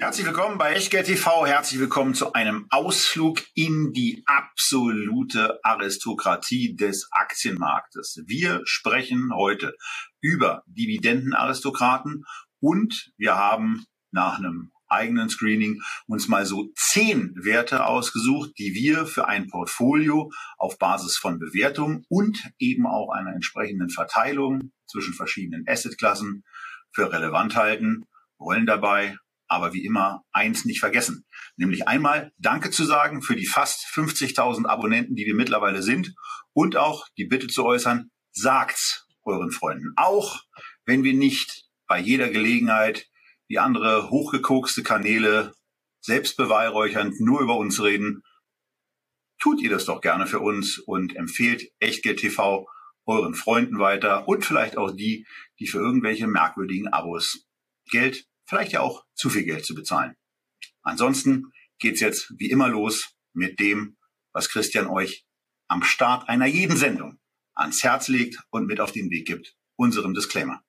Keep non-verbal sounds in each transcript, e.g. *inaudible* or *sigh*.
Herzlich willkommen bei Echtgeld TV. Herzlich willkommen zu einem Ausflug in die absolute Aristokratie des Aktienmarktes. Wir sprechen heute über Dividendenaristokraten und wir haben nach einem eigenen Screening uns mal so zehn Werte ausgesucht, die wir für ein Portfolio auf Basis von Bewertung und eben auch einer entsprechenden Verteilung zwischen verschiedenen Assetklassen für relevant halten, wollen dabei aber wie immer eins nicht vergessen, nämlich einmal Danke zu sagen für die fast 50.000 Abonnenten, die wir mittlerweile sind und auch die Bitte zu äußern, sagt's euren Freunden, auch wenn wir nicht bei jeder Gelegenheit wie andere hochgekokste Kanäle selbstbeweihräuchernd nur über uns reden, tut ihr das doch gerne für uns und empfehlt Echtgeld TV euren Freunden weiter und vielleicht auch die, die für irgendwelche merkwürdigen Abos Geld, vielleicht ja auch zu viel Geld zu bezahlen. Ansonsten geht's jetzt wie immer los mit dem, was Christian euch am Start einer jeden Sendung ans Herz legt und mit auf den Weg gibt, unserem Disclaimer.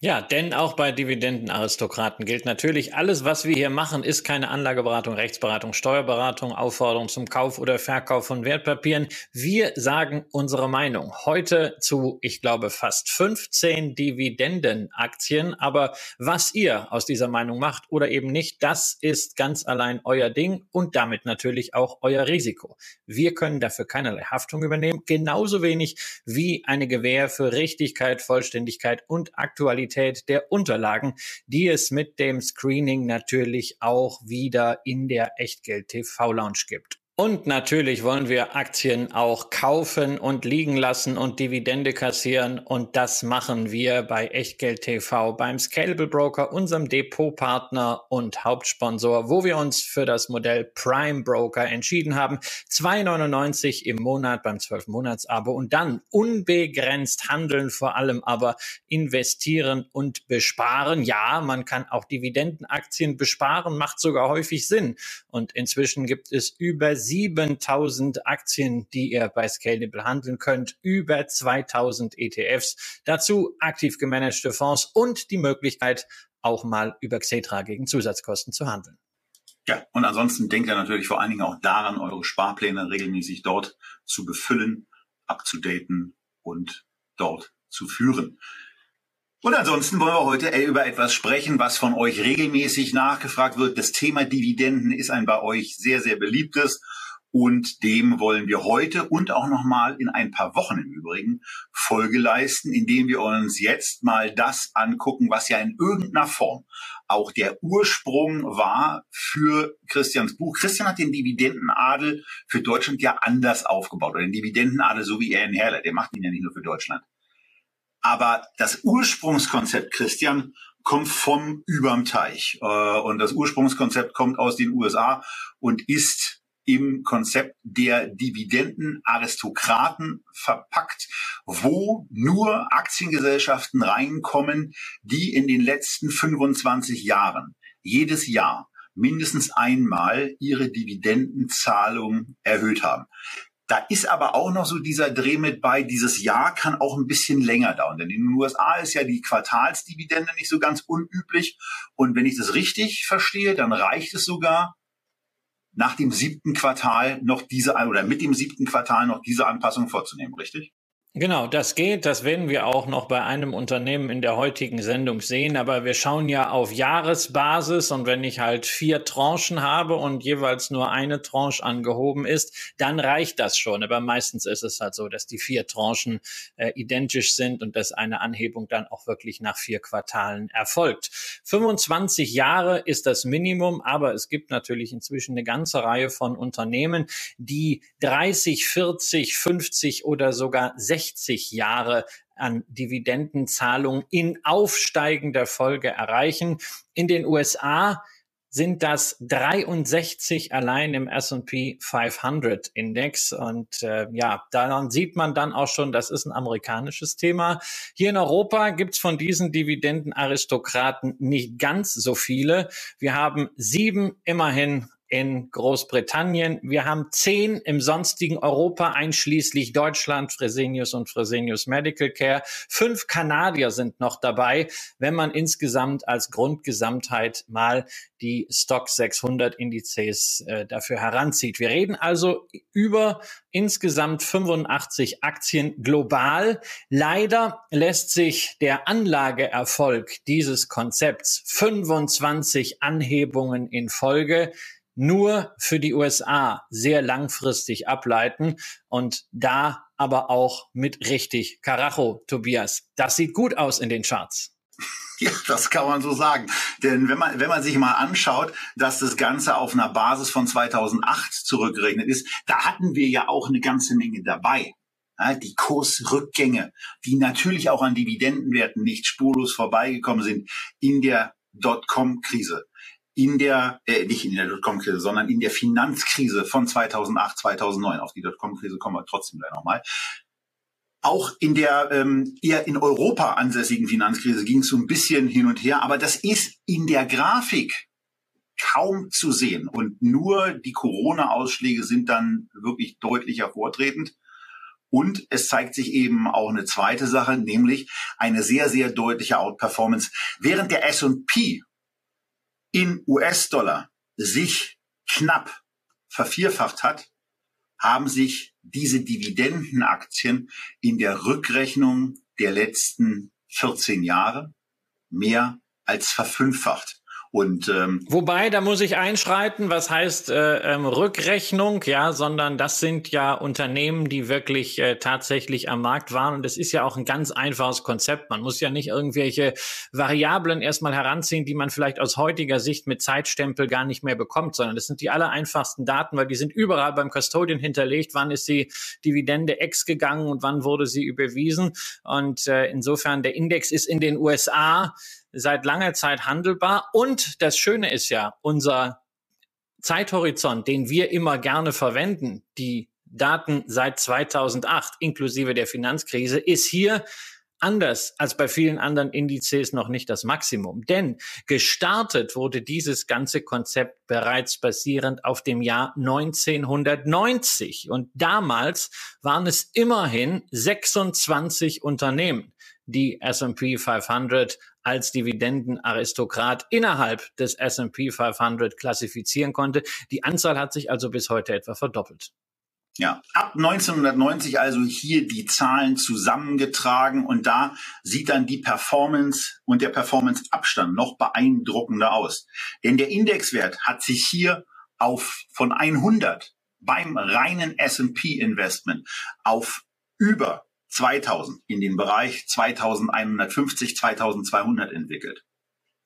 Ja, denn auch bei Dividendenaristokraten gilt natürlich, alles, was wir hier machen, ist keine Anlageberatung, Rechtsberatung, Steuerberatung, Aufforderung zum Kauf oder Verkauf von Wertpapieren. Wir sagen unsere Meinung. Heute zu, ich glaube, fast 15 Dividendenaktien. Aber was ihr aus dieser Meinung macht oder eben nicht, das ist ganz allein euer Ding und damit natürlich auch euer Risiko. Wir können dafür keinerlei Haftung übernehmen, genauso wenig wie eine Gewähr für Richtigkeit, Vollständigkeit und Aktualität Qualität der Unterlagen, die es mit dem Screening natürlich auch wieder in der Echtgeld TV Lounge gibt. Und natürlich wollen wir Aktien auch kaufen und liegen lassen und Dividende kassieren. Und das machen wir bei Echtgeld TV, beim Scalable Broker, unserem Depotpartner und Hauptsponsor, wo wir uns für das Modell Prime Broker entschieden haben. 2,99 im Monat beim 12-Monats-Abo und dann unbegrenzt handeln, vor allem aber investieren und besparen. Ja, man kann auch Dividendenaktien besparen, macht sogar häufig Sinn. Und inzwischen gibt es über 7000 Aktien, die ihr bei Scalable handeln könnt, über 2000 ETFs, dazu aktiv gemanagte Fonds und die Möglichkeit, auch mal über Xetra gegen Zusatzkosten zu handeln. Ja, und ansonsten denkt ihr natürlich vor allen Dingen auch daran, eure Sparpläne regelmäßig dort zu befüllen, abzudaten und dort zu führen. Und ansonsten wollen wir heute über etwas sprechen, was von euch regelmäßig nachgefragt wird. Das Thema Dividenden ist ein bei euch sehr, sehr beliebtes. Und dem wollen wir heute und auch nochmal in ein paar Wochen im Übrigen Folge leisten, indem wir uns jetzt mal das angucken, was ja in irgendeiner Form auch der Ursprung war für Christians Buch. Christian hat den Dividendenadel für Deutschland ja anders aufgebaut, oder den Dividendenadel so wie er ihn herleitet. Der macht ihn ja nicht nur für Deutschland. Aber das Ursprungskonzept, Christian, kommt vom überm Teich. Äh, und das Ursprungskonzept kommt aus den USA und ist im Konzept der Dividendenaristokraten verpackt, wo nur Aktiengesellschaften reinkommen, die in den letzten 25 Jahren jedes Jahr mindestens einmal ihre Dividendenzahlung erhöht haben. Da ist aber auch noch so dieser Dreh mit bei, dieses Jahr kann auch ein bisschen länger dauern. Denn in den USA ist ja die Quartalsdividende nicht so ganz unüblich. Und wenn ich das richtig verstehe, dann reicht es sogar, nach dem siebten Quartal noch diese, oder mit dem siebten Quartal noch diese Anpassung vorzunehmen, richtig? Genau, das geht. Das werden wir auch noch bei einem Unternehmen in der heutigen Sendung sehen. Aber wir schauen ja auf Jahresbasis und wenn ich halt vier Tranchen habe und jeweils nur eine Tranche angehoben ist, dann reicht das schon. Aber meistens ist es halt so, dass die vier Tranchen äh, identisch sind und dass eine Anhebung dann auch wirklich nach vier Quartalen erfolgt. 25 Jahre ist das Minimum, aber es gibt natürlich inzwischen eine ganze Reihe von Unternehmen, die 30, 40, 50 oder sogar 60 60 Jahre an Dividendenzahlungen in aufsteigender Folge erreichen. In den USA sind das 63 allein im S&P 500 Index. Und äh, ja, daran sieht man dann auch schon, das ist ein amerikanisches Thema. Hier in Europa gibt's von diesen Dividendenaristokraten nicht ganz so viele. Wir haben sieben immerhin in Großbritannien. Wir haben zehn im sonstigen Europa, einschließlich Deutschland, Fresenius und Fresenius Medical Care. Fünf Kanadier sind noch dabei, wenn man insgesamt als Grundgesamtheit mal die Stock 600 Indizes äh, dafür heranzieht. Wir reden also über insgesamt 85 Aktien global. Leider lässt sich der Anlageerfolg dieses Konzepts 25 Anhebungen in Folge nur für die USA sehr langfristig ableiten und da aber auch mit richtig Karacho, Tobias. Das sieht gut aus in den Charts. Ja, das kann man so sagen. Denn wenn man, wenn man sich mal anschaut, dass das Ganze auf einer Basis von 2008 zurückgerechnet ist, da hatten wir ja auch eine ganze Menge dabei. Ja, die Kursrückgänge, die natürlich auch an Dividendenwerten nicht spurlos vorbeigekommen sind in der Dotcom-Krise in der, äh, nicht in der Dotcom-Krise, sondern in der Finanzkrise von 2008, 2009. Auf die Dotcom-Krise kommen wir trotzdem gleich nochmal. Auch in der ähm, eher in Europa ansässigen Finanzkrise ging es so ein bisschen hin und her, aber das ist in der Grafik kaum zu sehen. Und nur die Corona-Ausschläge sind dann wirklich deutlich hervortretend. Und es zeigt sich eben auch eine zweite Sache, nämlich eine sehr, sehr deutliche Outperformance. Während der S&P in US-Dollar sich knapp vervierfacht hat, haben sich diese Dividendenaktien in der Rückrechnung der letzten 14 Jahre mehr als verfünffacht. Und ähm, wobei, da muss ich einschreiten, was heißt äh, ähm, Rückrechnung, ja, sondern das sind ja Unternehmen, die wirklich äh, tatsächlich am Markt waren. Und das ist ja auch ein ganz einfaches Konzept. Man muss ja nicht irgendwelche Variablen erstmal heranziehen, die man vielleicht aus heutiger Sicht mit Zeitstempel gar nicht mehr bekommt, sondern das sind die aller einfachsten Daten, weil die sind überall beim Custodian hinterlegt. Wann ist die Dividende X gegangen und wann wurde sie überwiesen? Und äh, insofern, der Index ist in den USA seit langer Zeit handelbar. Und das Schöne ist ja, unser Zeithorizont, den wir immer gerne verwenden, die Daten seit 2008 inklusive der Finanzkrise, ist hier anders als bei vielen anderen Indizes noch nicht das Maximum. Denn gestartet wurde dieses ganze Konzept bereits basierend auf dem Jahr 1990. Und damals waren es immerhin 26 Unternehmen, die S&P 500 als Dividendenaristokrat innerhalb des S&P 500 klassifizieren konnte. Die Anzahl hat sich also bis heute etwa verdoppelt. Ja, ab 1990 also hier die Zahlen zusammengetragen und da sieht dann die Performance und der Performance-Abstand noch beeindruckender aus. Denn der Indexwert hat sich hier auf von 100 beim reinen S&P Investment auf über 2000 in den Bereich 2150, 2200 entwickelt.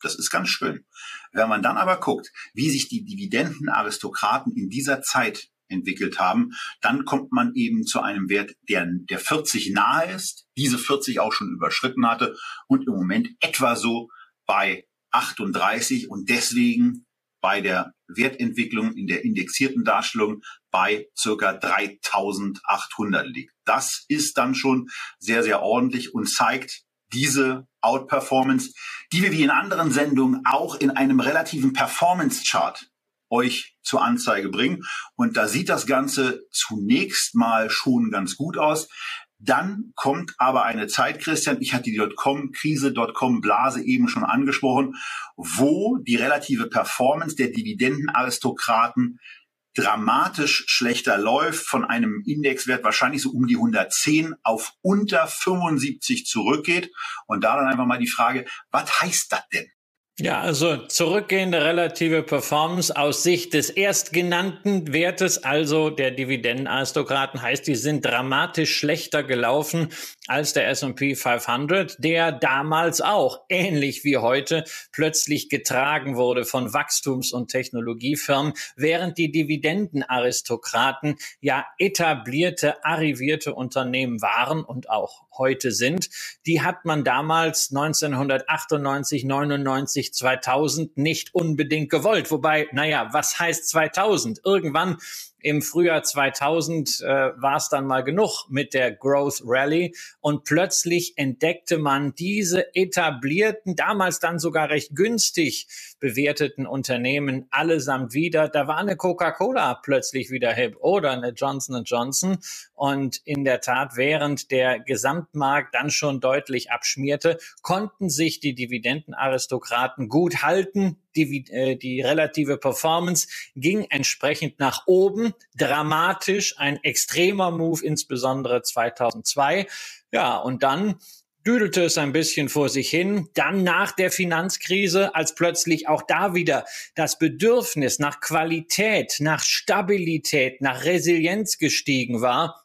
Das ist ganz schön. Wenn man dann aber guckt, wie sich die Dividendenaristokraten in dieser Zeit entwickelt haben, dann kommt man eben zu einem Wert, der, der 40 nahe ist, diese 40 auch schon überschritten hatte und im Moment etwa so bei 38 und deswegen bei der Wertentwicklung in der indexierten Darstellung bei circa 3800 liegt. Das ist dann schon sehr, sehr ordentlich und zeigt diese Outperformance, die wir wie in anderen Sendungen auch in einem relativen Performance Chart euch zur Anzeige bringen. Und da sieht das Ganze zunächst mal schon ganz gut aus. Dann kommt aber eine Zeit, Christian, ich hatte die Dotcom-Krise, Dotcom-Blase eben schon angesprochen, wo die relative Performance der Dividendenaristokraten dramatisch schlechter läuft, von einem Indexwert wahrscheinlich so um die 110 auf unter 75 zurückgeht. Und da dann einfach mal die Frage, was heißt das denn? Ja, also zurückgehende relative Performance aus Sicht des erstgenannten Wertes, also der Dividendenaristokraten, heißt, die sind dramatisch schlechter gelaufen als der S&P 500, der damals auch, ähnlich wie heute, plötzlich getragen wurde von Wachstums- und Technologiefirmen, während die Dividendenaristokraten ja etablierte, arrivierte Unternehmen waren und auch heute sind. Die hat man damals 1998, 99 99, 2000 nicht unbedingt gewollt. Wobei, naja, was heißt 2000? Irgendwann im Frühjahr 2000 äh, war es dann mal genug mit der Growth Rally und plötzlich entdeckte man diese etablierten, damals dann sogar recht günstig bewerteten Unternehmen allesamt wieder. Da war eine Coca-Cola plötzlich wieder hip oder eine Johnson Johnson und in der Tat, während der Gesamtmarkt dann schon deutlich abschmierte, konnten sich die Dividendenaristokraten gut halten die, äh, die relative Performance ging entsprechend nach oben. Dramatisch, ein extremer Move, insbesondere 2002. Ja, und dann düdelte es ein bisschen vor sich hin. Dann nach der Finanzkrise, als plötzlich auch da wieder das Bedürfnis nach Qualität, nach Stabilität, nach Resilienz gestiegen war,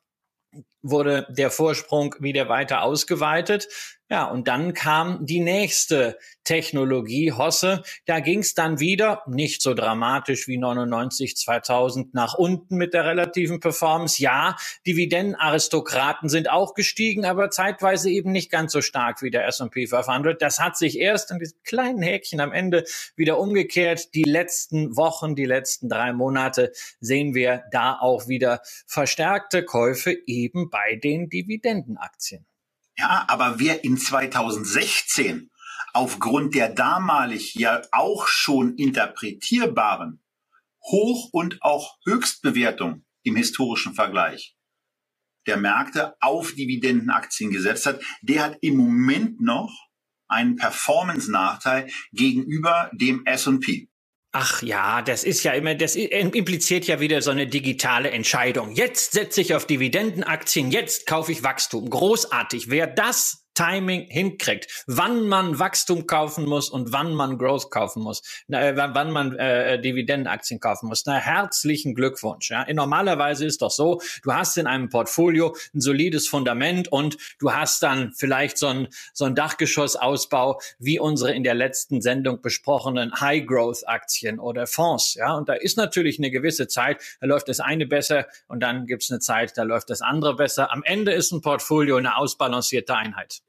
wurde der Vorsprung wieder weiter ausgeweitet. Ja, und dann kam die nächste Technologie, Hosse. Da ging es dann wieder, nicht so dramatisch wie 99, 2000 nach unten mit der relativen Performance. Ja, Dividendenaristokraten sind auch gestiegen, aber zeitweise eben nicht ganz so stark wie der S&P 500. Das hat sich erst in diesem kleinen Häkchen am Ende wieder umgekehrt. Die letzten Wochen, die letzten drei Monate sehen wir da auch wieder verstärkte Käufe eben bei den Dividendenaktien. Ja, aber wer in 2016 aufgrund der damalig ja auch schon interpretierbaren Hoch- und auch Höchstbewertung im historischen Vergleich der Märkte auf Dividendenaktien gesetzt hat, der hat im Moment noch einen Performance-Nachteil gegenüber dem S&P. Ach ja, das ist ja immer, das impliziert ja wieder so eine digitale Entscheidung. Jetzt setze ich auf Dividendenaktien, jetzt kaufe ich Wachstum. Großartig. Wer das Timing hinkriegt, wann man Wachstum kaufen muss und wann man Growth kaufen muss, äh, wann man äh, Dividendenaktien kaufen muss. Na, herzlichen Glückwunsch. Ja. Normalerweise ist doch so, du hast in einem Portfolio ein solides Fundament und du hast dann vielleicht so ein, so ein Dachgeschossausbau wie unsere in der letzten Sendung besprochenen High-Growth-Aktien oder Fonds. Ja. Und da ist natürlich eine gewisse Zeit, da läuft das eine besser und dann gibt es eine Zeit, da läuft das andere besser. Am Ende ist ein Portfolio eine ausbalancierte Einheit.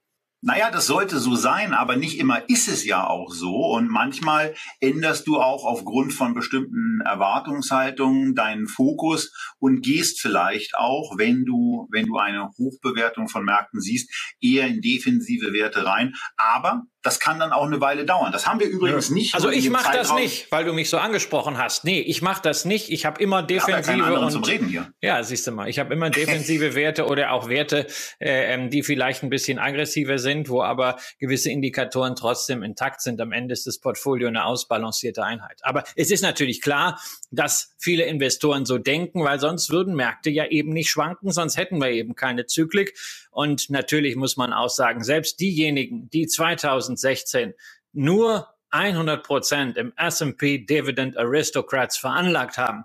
Naja, das sollte so sein, aber nicht immer ist es ja auch so. Und manchmal änderst du auch aufgrund von bestimmten Erwartungshaltungen deinen Fokus und gehst vielleicht auch, wenn du, wenn du eine Hochbewertung von Märkten siehst, eher in defensive Werte rein. Aber das kann dann auch eine Weile dauern. Das haben wir übrigens ja. nicht. Also ich mache das nicht, weil du mich so angesprochen hast. Nee, ich mache das nicht. Ich habe immer defensive ja und zum Reden hier. ja, siehst du mal, ich habe immer defensive *laughs* Werte oder auch Werte, äh, ähm, die vielleicht ein bisschen aggressiver sind, wo aber gewisse Indikatoren trotzdem intakt sind. Am Ende ist das Portfolio eine ausbalancierte Einheit. Aber es ist natürlich klar, dass viele Investoren so denken, weil sonst würden Märkte ja eben nicht schwanken, sonst hätten wir eben keine Zyklik. Und natürlich muss man auch sagen, selbst diejenigen, die 2016 nur 100 Prozent im S&P Dividend Aristocrats veranlagt haben,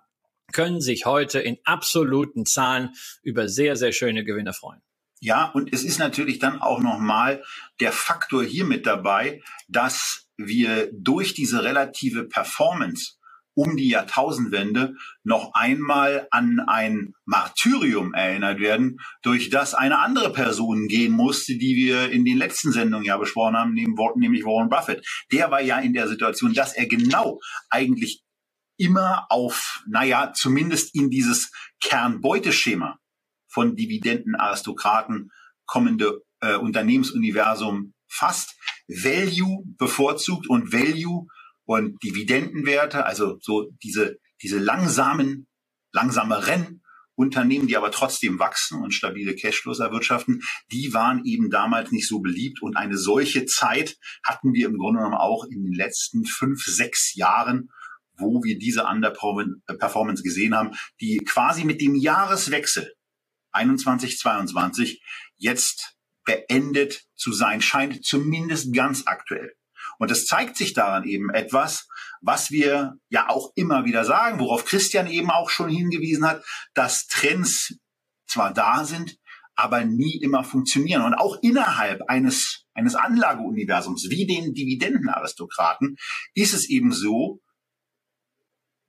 können sich heute in absoluten Zahlen über sehr, sehr schöne Gewinne freuen. Ja, und es ist natürlich dann auch nochmal der Faktor hier mit dabei, dass wir durch diese relative Performance um die Jahrtausendwende noch einmal an ein Martyrium erinnert werden, durch das eine andere Person gehen musste, die wir in den letzten Sendungen ja besprochen haben, nämlich Warren Buffett. Der war ja in der Situation, dass er genau eigentlich immer auf, naja, zumindest in dieses Kernbeuteschema von Dividendenaristokraten kommende äh, Unternehmensuniversum fasst, Value bevorzugt und Value und Dividendenwerte, also so diese, diese langsamen, langsameren Unternehmen, die aber trotzdem wachsen und stabile Cashflows erwirtschaften, die waren eben damals nicht so beliebt. Und eine solche Zeit hatten wir im Grunde genommen auch in den letzten fünf, sechs Jahren, wo wir diese Underperformance gesehen haben, die quasi mit dem Jahreswechsel 21, 22 jetzt beendet zu sein scheint, zumindest ganz aktuell. Und es zeigt sich daran eben etwas, was wir ja auch immer wieder sagen, worauf Christian eben auch schon hingewiesen hat, dass Trends zwar da sind, aber nie immer funktionieren. Und auch innerhalb eines, eines Anlageuniversums wie den Dividendenaristokraten ist es eben so,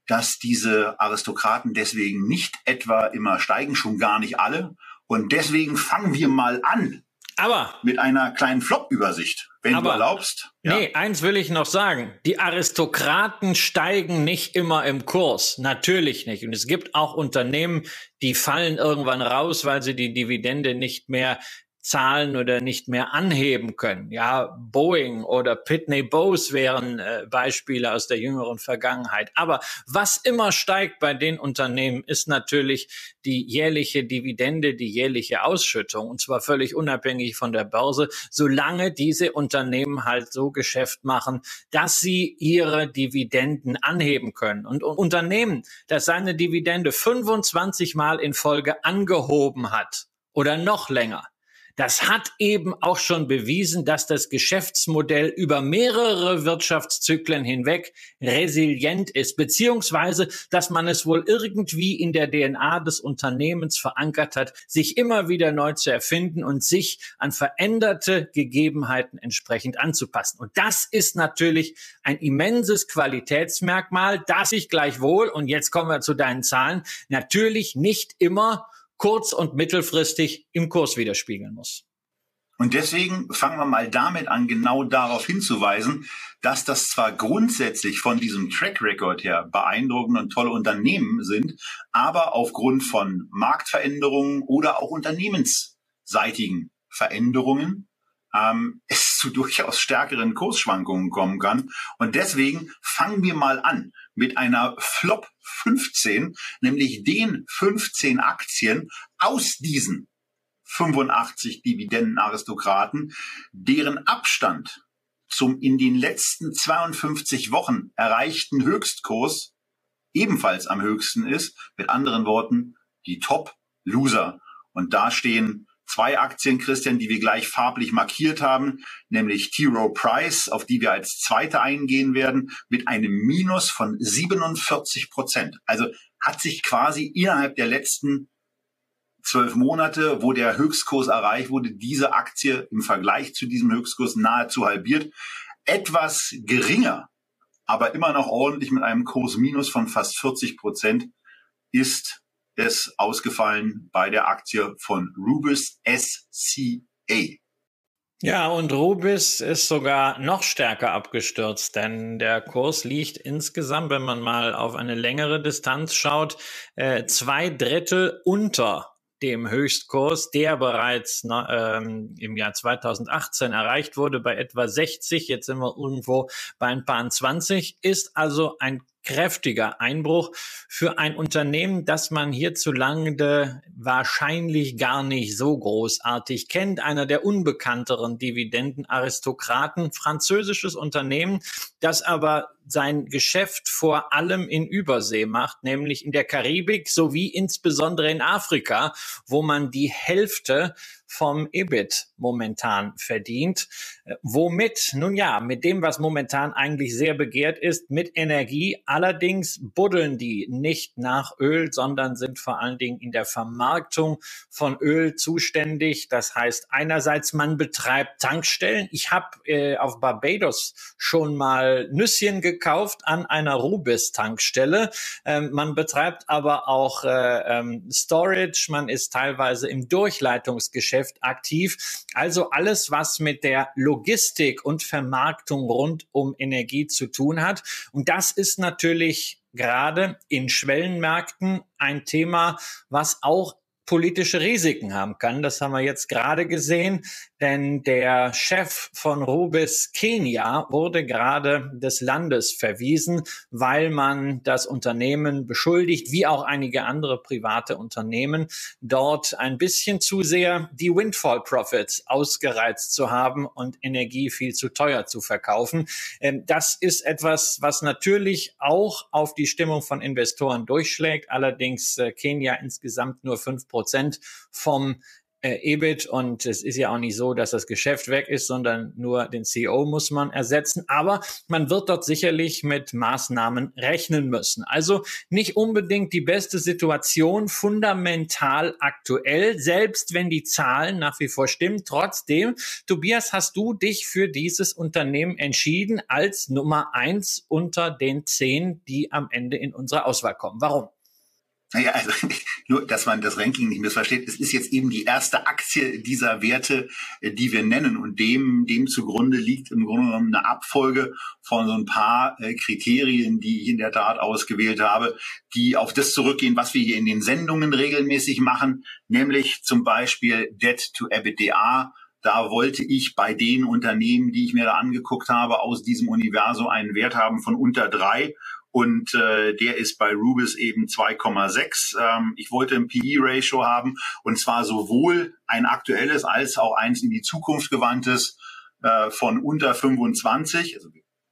dass diese Aristokraten deswegen nicht etwa immer steigen, schon gar nicht alle. Und deswegen fangen wir mal an, Aber mit einer kleinen Flop-Übersicht, wenn aber, du erlaubst. Ja. Nee, eins will ich noch sagen. Die Aristokraten steigen nicht immer im Kurs. Natürlich nicht. Und es gibt auch Unternehmen, die fallen irgendwann raus, weil sie die Dividende nicht mehr zahlen oder nicht mehr anheben können. Ja, Boeing oder Pitney Bowes wären äh, Beispiele aus der jüngeren Vergangenheit. Aber was immer steigt bei den Unternehmen, ist natürlich die jährliche Dividende, die jährliche Ausschüttung. Und zwar völlig unabhängig von der Börse, solange diese Unternehmen halt so Geschäft machen, dass sie ihre Dividenden anheben können. Und ein Unternehmen, das seine Dividende 25 Mal in Folge angehoben hat oder noch länger, das hat eben auch schon bewiesen, dass das Geschäftsmodell über mehrere Wirtschaftszyklen hinweg resilient ist, beziehungsweise, dass man es wohl irgendwie in der DNA des Unternehmens verankert hat, sich immer wieder neu zu erfinden und sich an veränderte Gegebenheiten entsprechend anzupassen. Und das ist natürlich ein immenses Qualitätsmerkmal, das sich gleichwohl, und jetzt kommen wir zu deinen Zahlen, natürlich nicht immer kurz- und mittelfristig im Kurs widerspiegeln muss. Und deswegen fangen wir mal damit an, genau darauf hinzuweisen, dass das zwar grundsätzlich von diesem Track Record her beeindruckende und tolle Unternehmen sind, aber aufgrund von Marktveränderungen oder auch unternehmensseitigen Veränderungen ähm, es zu durchaus stärkeren Kursschwankungen kommen kann. Und deswegen fangen wir mal an mit einer Flop 15, nämlich den 15 Aktien aus diesen 85 Dividendenaristokraten, deren Abstand zum in den letzten 52 Wochen erreichten Höchstkurs ebenfalls am höchsten ist. Mit anderen Worten, die Top-Loser. Und da stehen zwei Aktien, Christian, die wir gleich farblich markiert haben, nämlich T. Rowe Price, auf die wir als zweite eingehen werden, mit einem Minus von 47 Prozent. Also hat sich quasi innerhalb der letzten zwölf Monate, wo der Höchstkurs erreicht wurde, diese Aktie im Vergleich zu diesem Höchstkurs nahezu halbiert. Etwas geringer, aber immer noch ordentlich mit einem Kursminus von fast 40 Prozent ist ist ausgefallen bei der Aktie von Rubis SCA. Ja, und Rubis ist sogar noch stärker abgestürzt, denn der Kurs liegt insgesamt, wenn man mal auf eine längere Distanz schaut, äh, zwei Drittel unter dem Höchstkurs, der bereits ähm, im Jahr 2018 erreicht wurde, bei etwa 60. Jetzt sind wir irgendwo bei ein paar 20. Ist also ein kräftiger Einbruch für ein Unternehmen, das man hierzulande wahrscheinlich gar nicht so großartig kennt. Einer der unbekannteren Dividendenaristokraten, französisches Unternehmen, das aber sein Geschäft vor allem in Übersee macht, nämlich in der Karibik sowie insbesondere in Afrika, wo man die Hälfte vom EBIT momentan verdient. Äh, womit? Nun ja, mit dem, was momentan eigentlich sehr begehrt ist, mit Energie. Allerdings buddeln die nicht nach Öl, sondern sind vor allen Dingen in der Vermarktung von Öl zuständig. Das heißt, einerseits man betreibt Tankstellen. Ich habe äh, auf Barbados schon mal Nüsschen gekauft an einer Rubis-Tankstelle. Ähm, man betreibt aber auch äh, ähm, Storage. Man ist teilweise im Durchleitungsgeschäft Geschäft aktiv. Also alles, was mit der Logistik und Vermarktung rund um Energie zu tun hat. Und das ist natürlich gerade in Schwellenmärkten ein Thema, was auch politische Risiken haben kann. Das haben wir jetzt gerade gesehen, denn der Chef von Rubis Kenia wurde gerade des Landes verwiesen, weil man das Unternehmen beschuldigt, wie auch einige andere private Unternehmen, dort ein bisschen zu sehr die Windfall Profits ausgereizt zu haben und Energie viel zu teuer zu verkaufen. Ähm, das ist etwas, was natürlich auch auf die Stimmung von Investoren durchschlägt. Allerdings äh, Kenia insgesamt nur fünf Prozent vom äh, EBIT und es ist ja auch nicht so, dass das Geschäft weg ist, sondern nur den CEO muss man ersetzen. Aber man wird dort sicherlich mit Maßnahmen rechnen müssen. Also nicht unbedingt die beste Situation, fundamental aktuell, selbst wenn die Zahlen nach wie vor stimmen. Trotzdem, Tobias, hast du dich für dieses Unternehmen entschieden als Nummer eins unter den zehn, die am Ende in unsere Auswahl kommen. Warum? Naja, also *laughs* nur, dass man das Ranking nicht missversteht. Es ist jetzt eben die erste Aktie dieser Werte, äh, die wir nennen. Und dem, dem zugrunde liegt im Grunde genommen eine Abfolge von so ein paar äh, Kriterien, die ich in der Tat ausgewählt habe, die auf das zurückgehen, was wir hier in den Sendungen regelmäßig machen, nämlich zum Beispiel Debt to EBITDA. Da wollte ich bei den Unternehmen, die ich mir da angeguckt habe, aus diesem Universum einen Wert haben von unter drei und äh, der ist bei Rubis eben 2,6. Ähm, ich wollte ein PE-Ratio haben und zwar sowohl ein aktuelles als auch eins in die Zukunft gewandtes äh, von unter 25. Also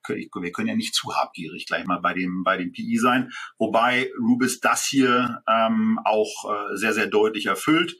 wir können ja nicht zu habgierig gleich mal bei dem bei dem PI sein, wobei Rubis das hier ähm, auch äh, sehr sehr deutlich erfüllt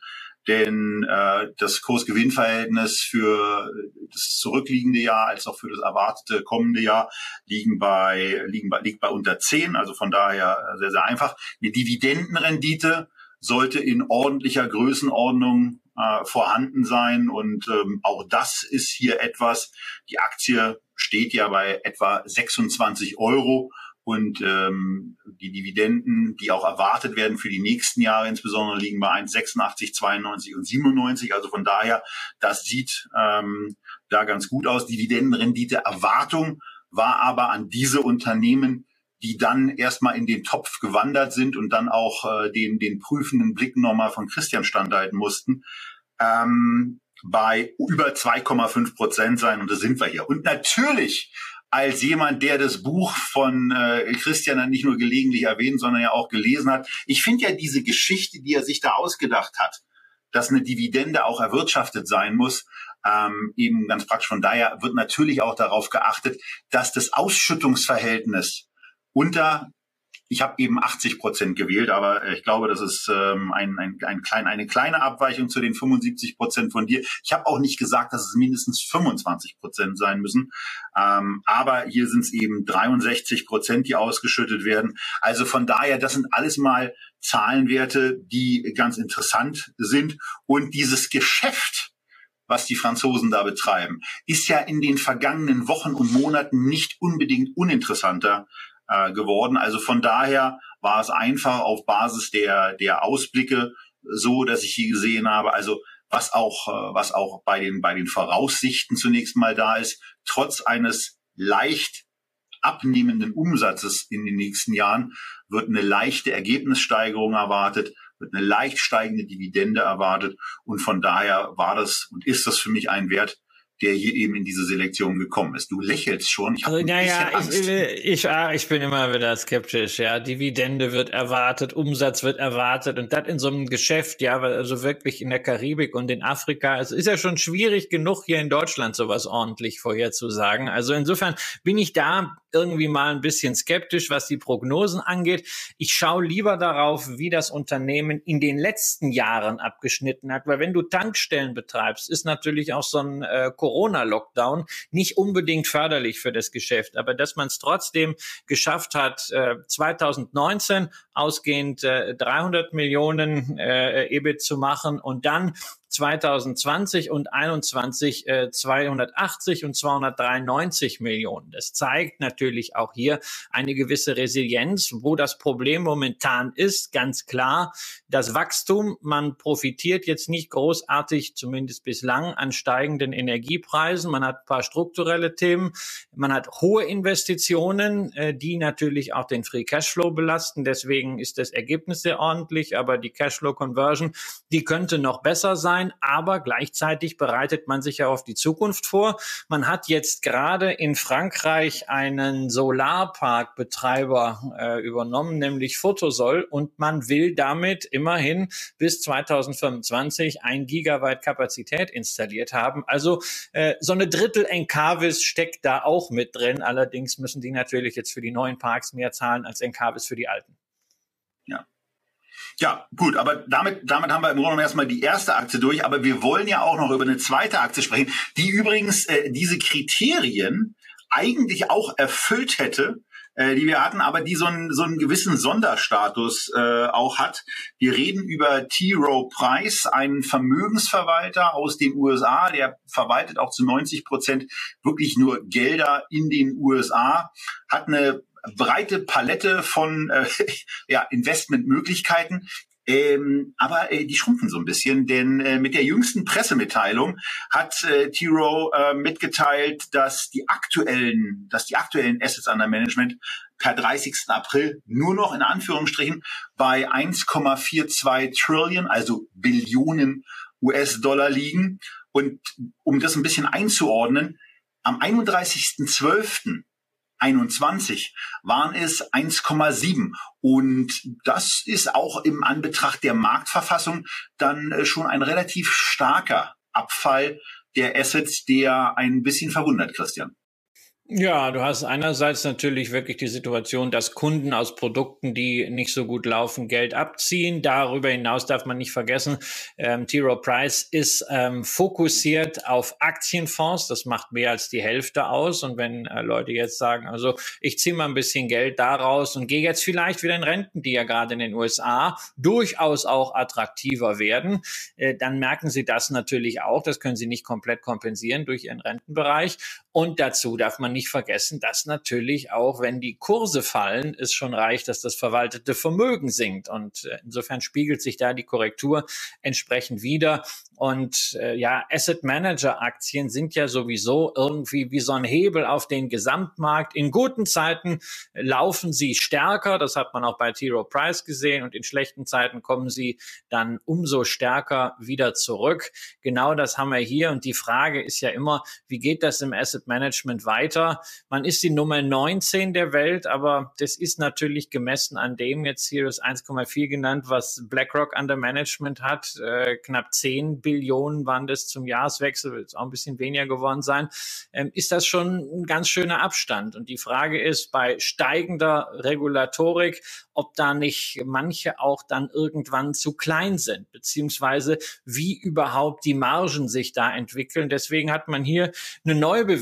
denn äh, das Kursgewinnverhältnis für das zurückliegende Jahr als auch für das erwartete kommende Jahr liegen bei, liegen bei, liegt bei unter 10, also von daher sehr, sehr einfach. Die Dividendenrendite sollte in ordentlicher Größenordnung äh, vorhanden sein und ähm, auch das ist hier etwas. Die Aktie steht ja bei etwa 26 Euro und ähm, die Dividenden, die auch erwartet werden für die nächsten Jahre insbesondere, liegen bei 1,86, 92 und 97. Also von daher, das sieht ähm, da ganz gut aus. Dividendenrendite Erwartung war aber an diese Unternehmen, die dann erstmal in den Topf gewandert sind und dann auch äh, den, den prüfenden Blick nochmal von Christian standhalten mussten, ähm, bei über 2,5 Prozent sein. Und da sind wir hier. Und natürlich als jemand, der das Buch von äh, Christian nicht nur gelegentlich erwähnt, sondern ja auch gelesen hat. Ich finde ja diese Geschichte, die er sich da ausgedacht hat, dass eine Dividende auch erwirtschaftet sein muss, ähm, eben ganz praktisch. Von daher wird natürlich auch darauf geachtet, dass das Ausschüttungsverhältnis unter ich habe eben 80 Prozent gewählt, aber äh, ich glaube, das ist ähm, ein, ein, ein klein, eine kleine Abweichung zu den 75 Prozent von dir. Ich habe auch nicht gesagt, dass es mindestens 25 Prozent sein müssen, ähm, aber hier sind es eben 63 Prozent, die ausgeschüttet werden. Also von daher, das sind alles mal Zahlenwerte, die ganz interessant sind. Und dieses Geschäft, was die Franzosen da betreiben, ist ja in den vergangenen Wochen und Monaten nicht unbedingt uninteressanter äh, geworden. Also von daher war es einfach auf Basis der, der Ausblicke so, dass ich hier gesehen habe, also was auch, äh, was auch bei den, bei den Voraussichten zunächst mal da ist, trotz eines leicht abnehmenden Umsatzes in den nächsten Jahren wird eine leichte Ergebnissteigerung erwartet, wird eine leicht steigende Dividende erwartet und von daher war das und ist das für mich ein Wert, der hier eben in diese Selektion gekommen ist. Du lächelst schon. Ich also, naja, ich, ich, ah, ich bin immer wieder skeptisch. Ja, Dividende wird erwartet, Umsatz wird erwartet und das in so einem Geschäft, ja, also wirklich in der Karibik und in Afrika. Es ist ja schon schwierig genug, hier in Deutschland sowas ordentlich vorherzusagen. Also insofern bin ich da irgendwie mal ein bisschen skeptisch, was die Prognosen angeht. Ich schaue lieber darauf, wie das Unternehmen in den letzten Jahren abgeschnitten hat, weil wenn du Tankstellen betreibst, ist natürlich auch so ein äh, Corona-Lockdown nicht unbedingt förderlich für das Geschäft. Aber dass man es trotzdem geschafft hat, äh, 2019 ausgehend äh, 300 Millionen äh, EBIT zu machen und dann 2020 und 21 äh, 280 und 293 Millionen. Das zeigt natürlich auch hier eine gewisse Resilienz, wo das Problem momentan ist, ganz klar, das Wachstum, man profitiert jetzt nicht großartig, zumindest bislang, an steigenden Energiepreisen. Man hat ein paar strukturelle Themen, man hat hohe Investitionen, äh, die natürlich auch den Free Cashflow belasten. Deswegen ist das Ergebnis sehr ordentlich, aber die Cashflow Conversion, die könnte noch besser sein sein, aber gleichzeitig bereitet man sich ja auf die Zukunft vor. Man hat jetzt gerade in Frankreich einen Solarparkbetreiber äh, übernommen, nämlich Photosol, und man will damit immerhin bis 2025 ein Gigawatt Kapazität installiert haben. Also äh, so eine Drittel Encarvis steckt da auch mit drin. Allerdings müssen die natürlich jetzt für die neuen Parks mehr zahlen als Encarvis für die alten. Ja, ja, gut, aber damit, damit haben wir im Grunde genommen erstmal die erste Aktie durch, aber wir wollen ja auch noch über eine zweite Aktie sprechen, die übrigens äh, diese Kriterien eigentlich auch erfüllt hätte, äh, die wir hatten, aber die so einen, so einen gewissen Sonderstatus äh, auch hat. Wir reden über T. Rowe Price, einen Vermögensverwalter aus den USA, der verwaltet auch zu 90 Prozent wirklich nur Gelder in den USA, hat eine breite Palette von äh, *laughs* ja, Investmentmöglichkeiten. Ähm, aber äh, die schrumpfen so ein bisschen, denn äh, mit der jüngsten Pressemitteilung hat äh, T. Rowe äh, mitgeteilt, dass die aktuellen, dass die aktuellen Assets under Management per 30. April nur noch in Anführungsstrichen bei 1,42 Trillion, also Billionen US-Dollar liegen. Und um das ein bisschen einzuordnen, am 31.12. 21 waren es 1,7. Und das ist auch im Anbetracht der Marktverfassung dann äh, schon ein relativ starker Abfall der Assets, der ein bisschen verwundert, Christian. Ja, du hast einerseits natürlich wirklich die Situation, dass Kunden aus Produkten, die nicht so gut laufen, Geld abziehen. Darüber hinaus darf man nicht vergessen, ähm, T. Rowe Price ist ähm, fokussiert auf Aktienfonds. Das macht mehr als die Hälfte aus. Und wenn äh, Leute jetzt sagen, also ich ziehe mal ein bisschen Geld daraus und gehe jetzt vielleicht wieder in Renten, die ja gerade in den USA durchaus auch attraktiver werden, äh, dann merken sie das natürlich auch. Das können sie nicht komplett kompensieren durch ihren Rentenbereich. Und dazu darf man nicht vergessen, dass natürlich auch, wenn die Kurse fallen, es schon reicht, dass das verwaltete Vermögen sinkt. Und äh, insofern spiegelt sich da die Korrektur entsprechend wieder. Und äh, ja, Asset Manager Aktien sind ja sowieso irgendwie wie so ein Hebel auf den Gesamtmarkt. In guten Zeiten laufen sie stärker. Das hat man auch bei T. Rowe Price gesehen. Und in schlechten Zeiten kommen sie dann umso stärker wieder zurück. Genau das haben wir hier. Und die Frage ist ja immer, wie geht das im Asset Management weiter? Man ist die Nummer 19 der Welt, aber das ist natürlich gemessen an dem jetzt hier das 1,4 genannt, was BlackRock under Management hat, äh, knapp 10 Billionen waren das zum Jahreswechsel, wird es auch ein bisschen weniger geworden sein, ähm, ist das schon ein ganz schöner Abstand. Und die Frage ist bei steigender Regulatorik, ob da nicht manche auch dann irgendwann zu klein sind, beziehungsweise wie überhaupt die Margen sich da entwickeln. Deswegen hat man hier eine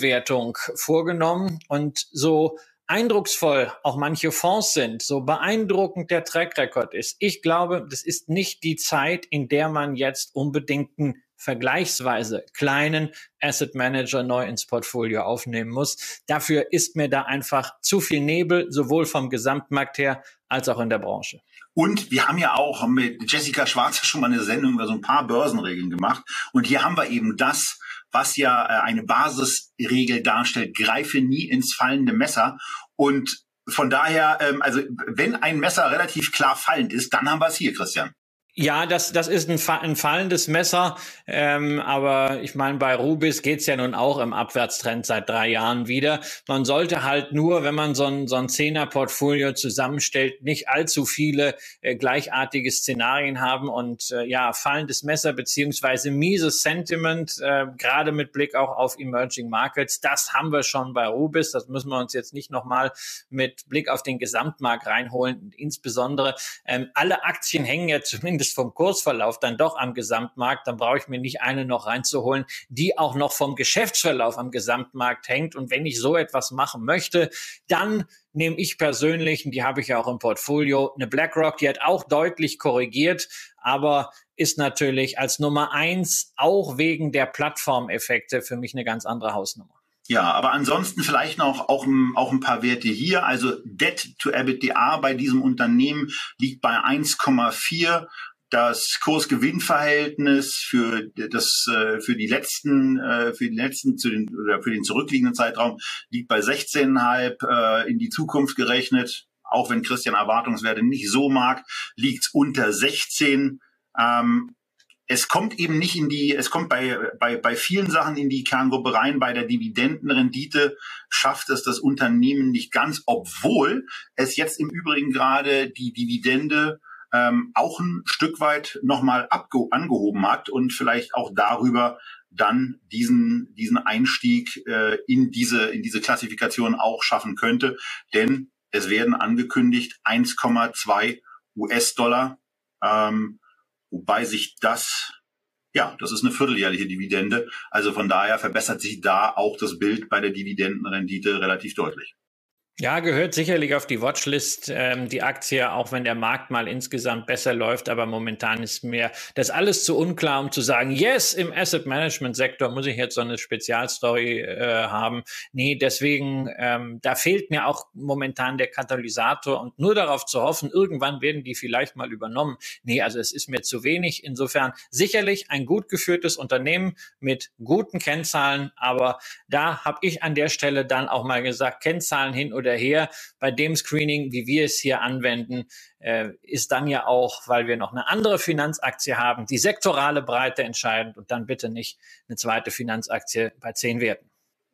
Neubewertung vorgenommen und so eindrucksvoll auch manche Fonds sind, so beeindruckend der Track Record ist. Ich glaube, das ist nicht die Zeit, in der man jetzt unbedingt einen vergleichsweise kleinen Asset Manager neu ins Portfolio aufnehmen muss. Dafür ist mir da einfach zu viel Nebel, sowohl vom Gesamtmarkt her als auch in der Branche. Und wir haben ja auch mit Jessica Schwarzer schon mal eine Sendung über so ein paar Börsenregeln gemacht. Und hier haben wir eben das, was ja äh, eine Basisregel darstellt, greife nie ins fallende Messer. Und von daher, ähm, also wenn ein Messer relativ klar fallend ist, dann haben wir es hier, Christian. Ja, das, das ist ein, ein fallendes Messer, ähm, aber ich meine, bei Rubis geht's ja nun auch im Abwärtstrend seit drei Jahren wieder. Man sollte halt nur, wenn man so ein, so ein Zehner-Portfolio zusammenstellt, nicht allzu viele äh, gleichartige Szenarien haben und äh, ja, fallendes Messer beziehungsweise mieses Sentiment, äh, gerade mit Blick auch auf Emerging Markets, das haben wir schon bei Rubis. Das müssen wir uns jetzt nicht nochmal mit Blick auf den Gesamtmarkt reinholen. Insbesondere ähm, alle Aktien hängen ja zumindest zumindest vom Kursverlauf dann doch am Gesamtmarkt, dann brauche ich mir nicht eine noch reinzuholen, die auch noch vom Geschäftsverlauf am Gesamtmarkt hängt. Und wenn ich so etwas machen möchte, dann nehme ich persönlich, und die habe ich ja auch im Portfolio, eine BlackRock, die hat auch deutlich korrigiert, aber ist natürlich als Nummer eins auch wegen der Plattformeffekte für mich eine ganz andere Hausnummer. Ja, aber ansonsten vielleicht noch auch, auch ein paar Werte hier. Also Debt to EBITDA bei diesem Unternehmen liegt bei 1,4 das Kursgewinnverhältnis für das äh, für die letzten äh, für die letzten zu den oder für den zurückliegenden Zeitraum liegt bei 16,5 äh, in die Zukunft gerechnet. Auch wenn Christian Erwartungswerte nicht so mag, liegt unter 16. Ähm, es kommt eben nicht in die, es kommt bei, bei, bei vielen Sachen in die Kerngruppe rein. Bei der Dividendenrendite schafft es das Unternehmen nicht ganz, obwohl es jetzt im Übrigen gerade die Dividende ähm, auch ein Stück weit nochmal angehoben hat und vielleicht auch darüber dann diesen, diesen Einstieg äh, in, diese, in diese Klassifikation auch schaffen könnte. Denn es werden angekündigt 1,2 US-Dollar, ähm, wobei sich das ja, das ist eine vierteljährliche Dividende. Also von daher verbessert sich da auch das Bild bei der Dividendenrendite relativ deutlich. Ja, gehört sicherlich auf die Watchlist ähm, die Aktie, auch wenn der Markt mal insgesamt besser läuft, aber momentan ist mir das alles zu unklar, um zu sagen, yes, im Asset Management Sektor muss ich jetzt so eine Spezialstory äh, haben. Nee, deswegen, ähm, da fehlt mir auch momentan der Katalysator und nur darauf zu hoffen, irgendwann werden die vielleicht mal übernommen. Nee, also es ist mir zu wenig. Insofern sicherlich ein gut geführtes Unternehmen mit guten Kennzahlen, aber da habe ich an der Stelle dann auch mal gesagt, Kennzahlen hin oder her. Bei dem Screening, wie wir es hier anwenden, äh, ist dann ja auch, weil wir noch eine andere Finanzaktie haben, die sektorale Breite entscheidend und dann bitte nicht eine zweite Finanzaktie bei zehn Werten.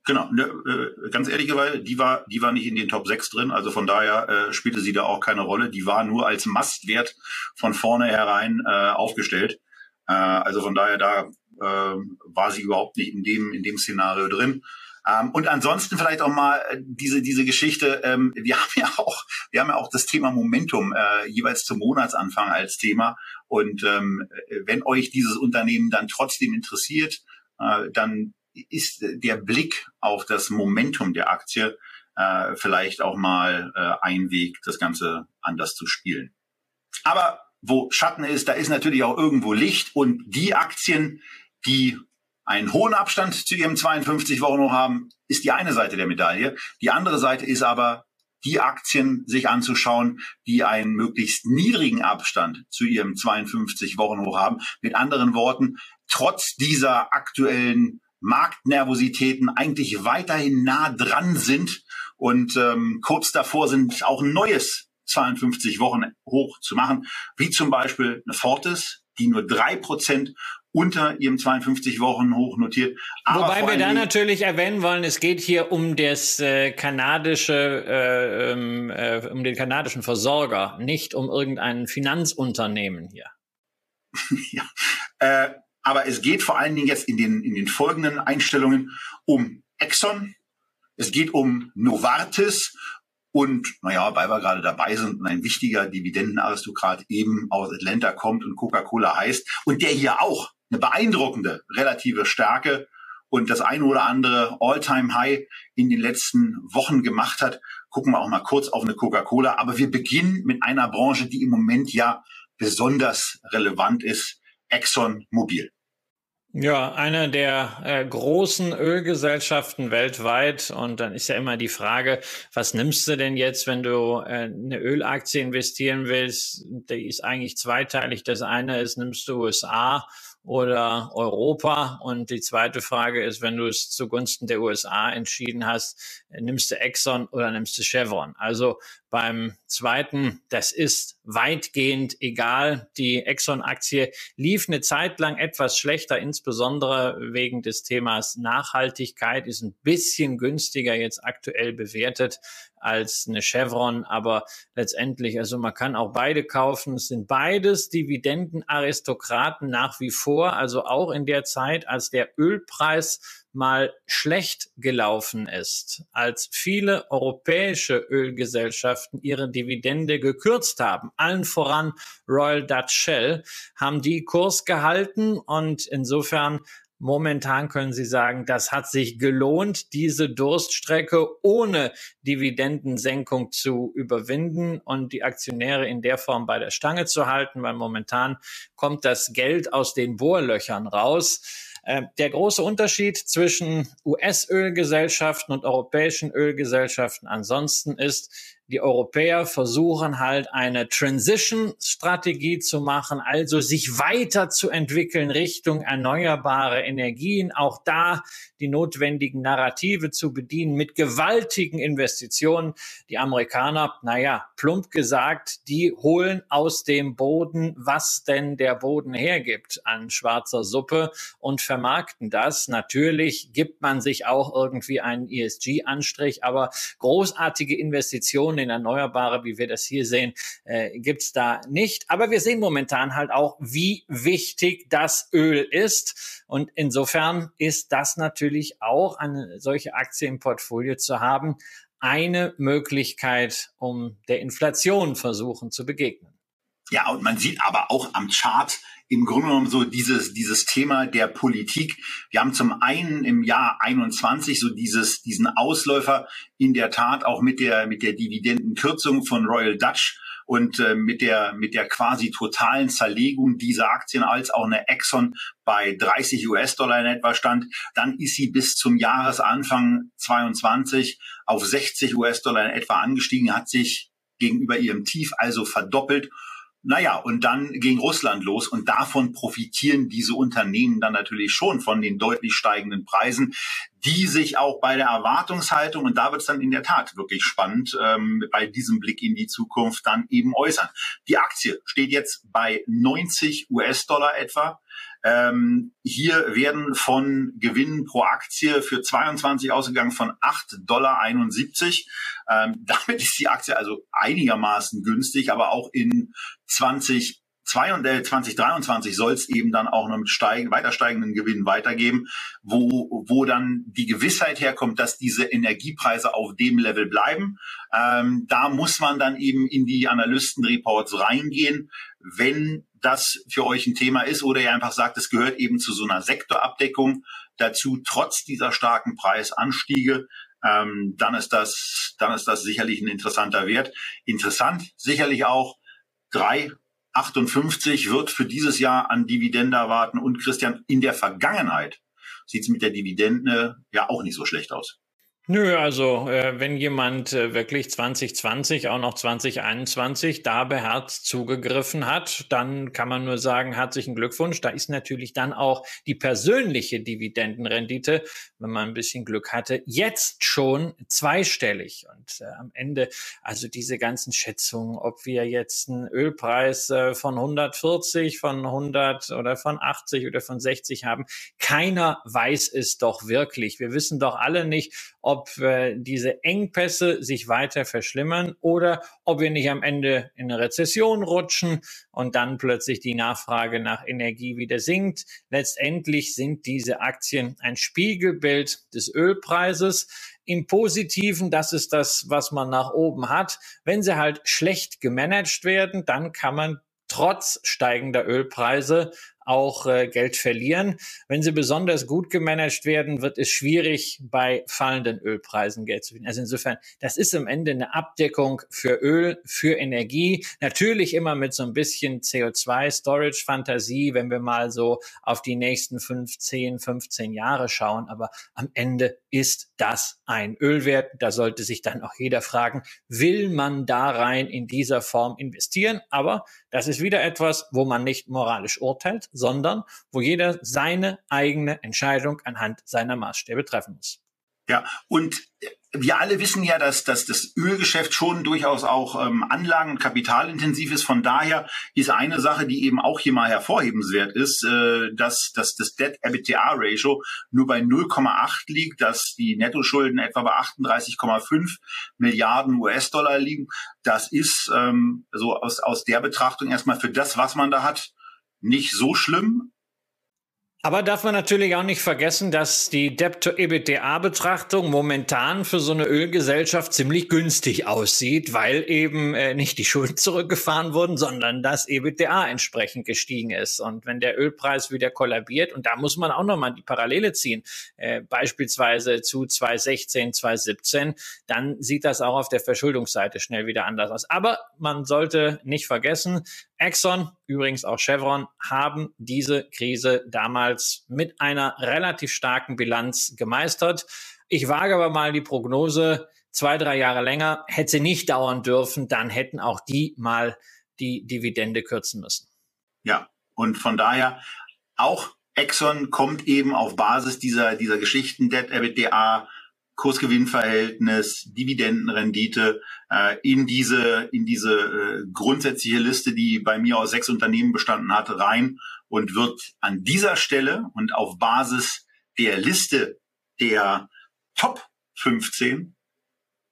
Genau, ne, äh, ganz ehrlicherweise, die war, die war nicht in den Top 6 drin, also von daher äh, spielte sie da auch keine Rolle. Die war nur als Mastwert von vornherein äh, aufgestellt. Äh, also von daher, da äh, war sie überhaupt nicht in dem, in dem Szenario drin. Ähm, und ansonsten vielleicht auch mal äh, diese, diese Geschichte, ähm, wir *laughs* haben ja auch, wir haben ja auch das Thema Momentum äh, jeweils zum Monatsanfang als Thema. Und ähm, wenn euch dieses Unternehmen dann trotzdem interessiert, äh, dann ist der Blick auf das Momentum der Aktie äh, vielleicht auch mal äh, ein Weg, das Ganze anders zu spielen. Aber wo Schatten ist, da ist natürlich auch irgendwo Licht und die Aktien, die einen hohen Abstand zu ihrem 52 Wochen hoch haben, ist die eine Seite der Medaille. Die andere Seite ist aber, die Aktien sich anzuschauen, die einen möglichst niedrigen Abstand zu ihrem 52 Wochen hoch haben. Mit anderen Worten, trotz dieser aktuellen Marktnervositäten eigentlich weiterhin nah dran sind und ähm, kurz davor sind, auch ein neues 52 Wochen hoch zu machen, wie zum Beispiel eine Fortis, die nur drei Prozent unter ihrem 52 Wochen hoch notiert. Aber Wobei wir da natürlich erwähnen wollen, es geht hier um das äh, kanadische, äh, ähm, äh, um den kanadischen Versorger, nicht um irgendein Finanzunternehmen hier. *laughs* ja, äh, aber es geht vor allen Dingen jetzt in den in den folgenden Einstellungen um Exxon, es geht um Novartis und naja, weil wir gerade dabei sind und ein wichtiger Dividendenaristokrat eben aus Atlanta kommt und Coca-Cola heißt und der hier auch eine beeindruckende relative Stärke und das eine oder andere All-Time-High in den letzten Wochen gemacht hat. Gucken wir auch mal kurz auf eine Coca-Cola. Aber wir beginnen mit einer Branche, die im Moment ja besonders relevant ist, Exxon Mobil. Ja, eine der äh, großen Ölgesellschaften weltweit. Und dann ist ja immer die Frage, was nimmst du denn jetzt, wenn du äh, eine Ölaktie investieren willst? Die ist eigentlich zweiteilig. Das eine ist, nimmst du USA oder Europa? Und die zweite Frage ist, wenn du es zugunsten der USA entschieden hast, nimmst du Exxon oder nimmst du Chevron? Also beim zweiten, das ist weitgehend egal. Die Exxon-Aktie lief eine Zeit lang etwas schlechter, insbesondere wegen des Themas Nachhaltigkeit, ist ein bisschen günstiger jetzt aktuell bewertet als eine Chevron, aber letztendlich, also man kann auch beide kaufen. Es sind beides Dividendenaristokraten nach wie vor, also auch in der Zeit, als der Ölpreis mal schlecht gelaufen ist, als viele europäische Ölgesellschaften ihre Dividende gekürzt haben, allen voran Royal Dutch Shell, haben die Kurs gehalten und insofern Momentan können Sie sagen, das hat sich gelohnt, diese Durststrecke ohne Dividendensenkung zu überwinden und die Aktionäre in der Form bei der Stange zu halten, weil momentan kommt das Geld aus den Bohrlöchern raus. Äh, der große Unterschied zwischen US-Ölgesellschaften und europäischen Ölgesellschaften ansonsten ist, die Europäer versuchen halt eine Transition-Strategie zu machen, also sich weiterzuentwickeln Richtung erneuerbare Energien, auch da die notwendigen Narrative zu bedienen mit gewaltigen Investitionen. Die Amerikaner, naja, plump gesagt, die holen aus dem Boden, was denn der Boden hergibt an schwarzer Suppe und vermarkten das. Natürlich gibt man sich auch irgendwie einen ESG-Anstrich, aber großartige Investitionen Investitionen in Erneuerbare, wie wir das hier sehen, äh, gibt's da nicht. Aber wir sehen momentan halt auch, wie wichtig das Öl ist. Und insofern ist das natürlich auch eine solche Aktie im Portfolio zu haben, eine Möglichkeit, um der Inflation versuchen zu begegnen. Ja, und man sieht aber auch am Chart im Grunde genommen so dieses, dieses Thema der Politik. Wir haben zum einen im Jahr 21 so dieses, diesen Ausläufer in der Tat auch mit der, mit der Dividendenkürzung von Royal Dutch und äh, mit der mit der quasi totalen Zerlegung dieser Aktien als auch eine Exxon bei 30 US-Dollar in etwa stand, dann ist sie bis zum Jahresanfang 22 auf 60 US-Dollar in etwa angestiegen, hat sich gegenüber ihrem Tief also verdoppelt naja, und dann ging Russland los und davon profitieren diese Unternehmen dann natürlich schon von den deutlich steigenden Preisen, die sich auch bei der Erwartungshaltung, und da wird es dann in der Tat wirklich spannend, ähm, bei diesem Blick in die Zukunft dann eben äußern. Die Aktie steht jetzt bei 90 US-Dollar etwa. Ähm, hier werden von Gewinnen pro Aktie für 22 ausgegangen von 8,71 Dollar. Ähm, *laughs* damit ist die Aktie also einigermaßen günstig, aber auch in 20 2023 soll es eben dann auch noch mit steigen, weiter steigenden Gewinnen weitergeben, wo, wo dann die Gewissheit herkommt, dass diese Energiepreise auf dem Level bleiben. Ähm, da muss man dann eben in die Analystenreports reingehen, wenn das für euch ein Thema ist oder ihr einfach sagt, es gehört eben zu so einer Sektorabdeckung dazu, trotz dieser starken Preisanstiege, ähm, dann ist das, dann ist das sicherlich ein interessanter Wert. Interessant sicherlich auch drei 58 wird für dieses Jahr an Dividende erwarten. Und Christian, in der Vergangenheit sieht es mit der Dividende ja auch nicht so schlecht aus. Nö, also äh, wenn jemand äh, wirklich 2020, auch noch 2021 da beherzt zugegriffen hat, dann kann man nur sagen, herzlichen Glückwunsch. Da ist natürlich dann auch die persönliche Dividendenrendite, wenn man ein bisschen Glück hatte, jetzt schon zweistellig. Und äh, am Ende, also diese ganzen Schätzungen, ob wir jetzt einen Ölpreis äh, von 140, von 100 oder von 80 oder von 60 haben, keiner weiß es doch wirklich. Wir wissen doch alle nicht, ob äh, diese Engpässe sich weiter verschlimmern oder ob wir nicht am Ende in eine Rezession rutschen und dann plötzlich die Nachfrage nach Energie wieder sinkt. Letztendlich sind diese Aktien ein Spiegelbild des Ölpreises. Im Positiven, das ist das, was man nach oben hat. Wenn sie halt schlecht gemanagt werden, dann kann man trotz steigender Ölpreise auch äh, Geld verlieren. Wenn sie besonders gut gemanagt werden, wird es schwierig, bei fallenden Ölpreisen Geld zu verdienen. Also insofern, das ist am Ende eine Abdeckung für Öl, für Energie. Natürlich immer mit so ein bisschen CO2-Storage-Fantasie, wenn wir mal so auf die nächsten 15, 15 Jahre schauen. Aber am Ende ist das ein Ölwert. Da sollte sich dann auch jeder fragen, will man da rein in dieser Form investieren? Aber das ist wieder etwas, wo man nicht moralisch urteilt, sondern wo jeder seine eigene Entscheidung anhand seiner Maßstäbe treffen muss. Ja, und wir alle wissen ja, dass, dass das Ölgeschäft schon durchaus auch ähm, anlagen- und kapitalintensiv ist. Von daher ist eine Sache, die eben auch hier mal hervorhebenswert ist, äh, dass, dass das Debt-EBITDA-Ratio nur bei 0,8 liegt, dass die Nettoschulden etwa bei 38,5 Milliarden US-Dollar liegen. Das ist ähm, so aus, aus der Betrachtung erstmal für das, was man da hat, nicht so schlimm. Aber darf man natürlich auch nicht vergessen, dass die Debt-to-EBITDA-Betrachtung momentan für so eine Ölgesellschaft ziemlich günstig aussieht, weil eben äh, nicht die Schulden *laughs* zurückgefahren wurden, sondern das EBITDA entsprechend gestiegen ist. Und wenn der Ölpreis wieder kollabiert, und da muss man auch nochmal die Parallele ziehen, äh, beispielsweise zu 2016, 2017, dann sieht das auch auf der Verschuldungsseite schnell wieder anders aus. Aber man sollte nicht vergessen, Exxon, übrigens auch Chevron, haben diese Krise damals mit einer relativ starken Bilanz gemeistert. Ich wage aber mal die Prognose, zwei, drei Jahre länger hätte sie nicht dauern dürfen, dann hätten auch die mal die Dividende kürzen müssen. Ja, und von daher auch Exxon kommt eben auf Basis dieser, dieser Geschichten, Debt, EBITDA, Kursgewinnverhältnis, Dividendenrendite äh, in diese in diese äh, grundsätzliche Liste, die bei mir aus sechs Unternehmen bestanden hatte, rein und wird an dieser Stelle und auf Basis der Liste der Top 15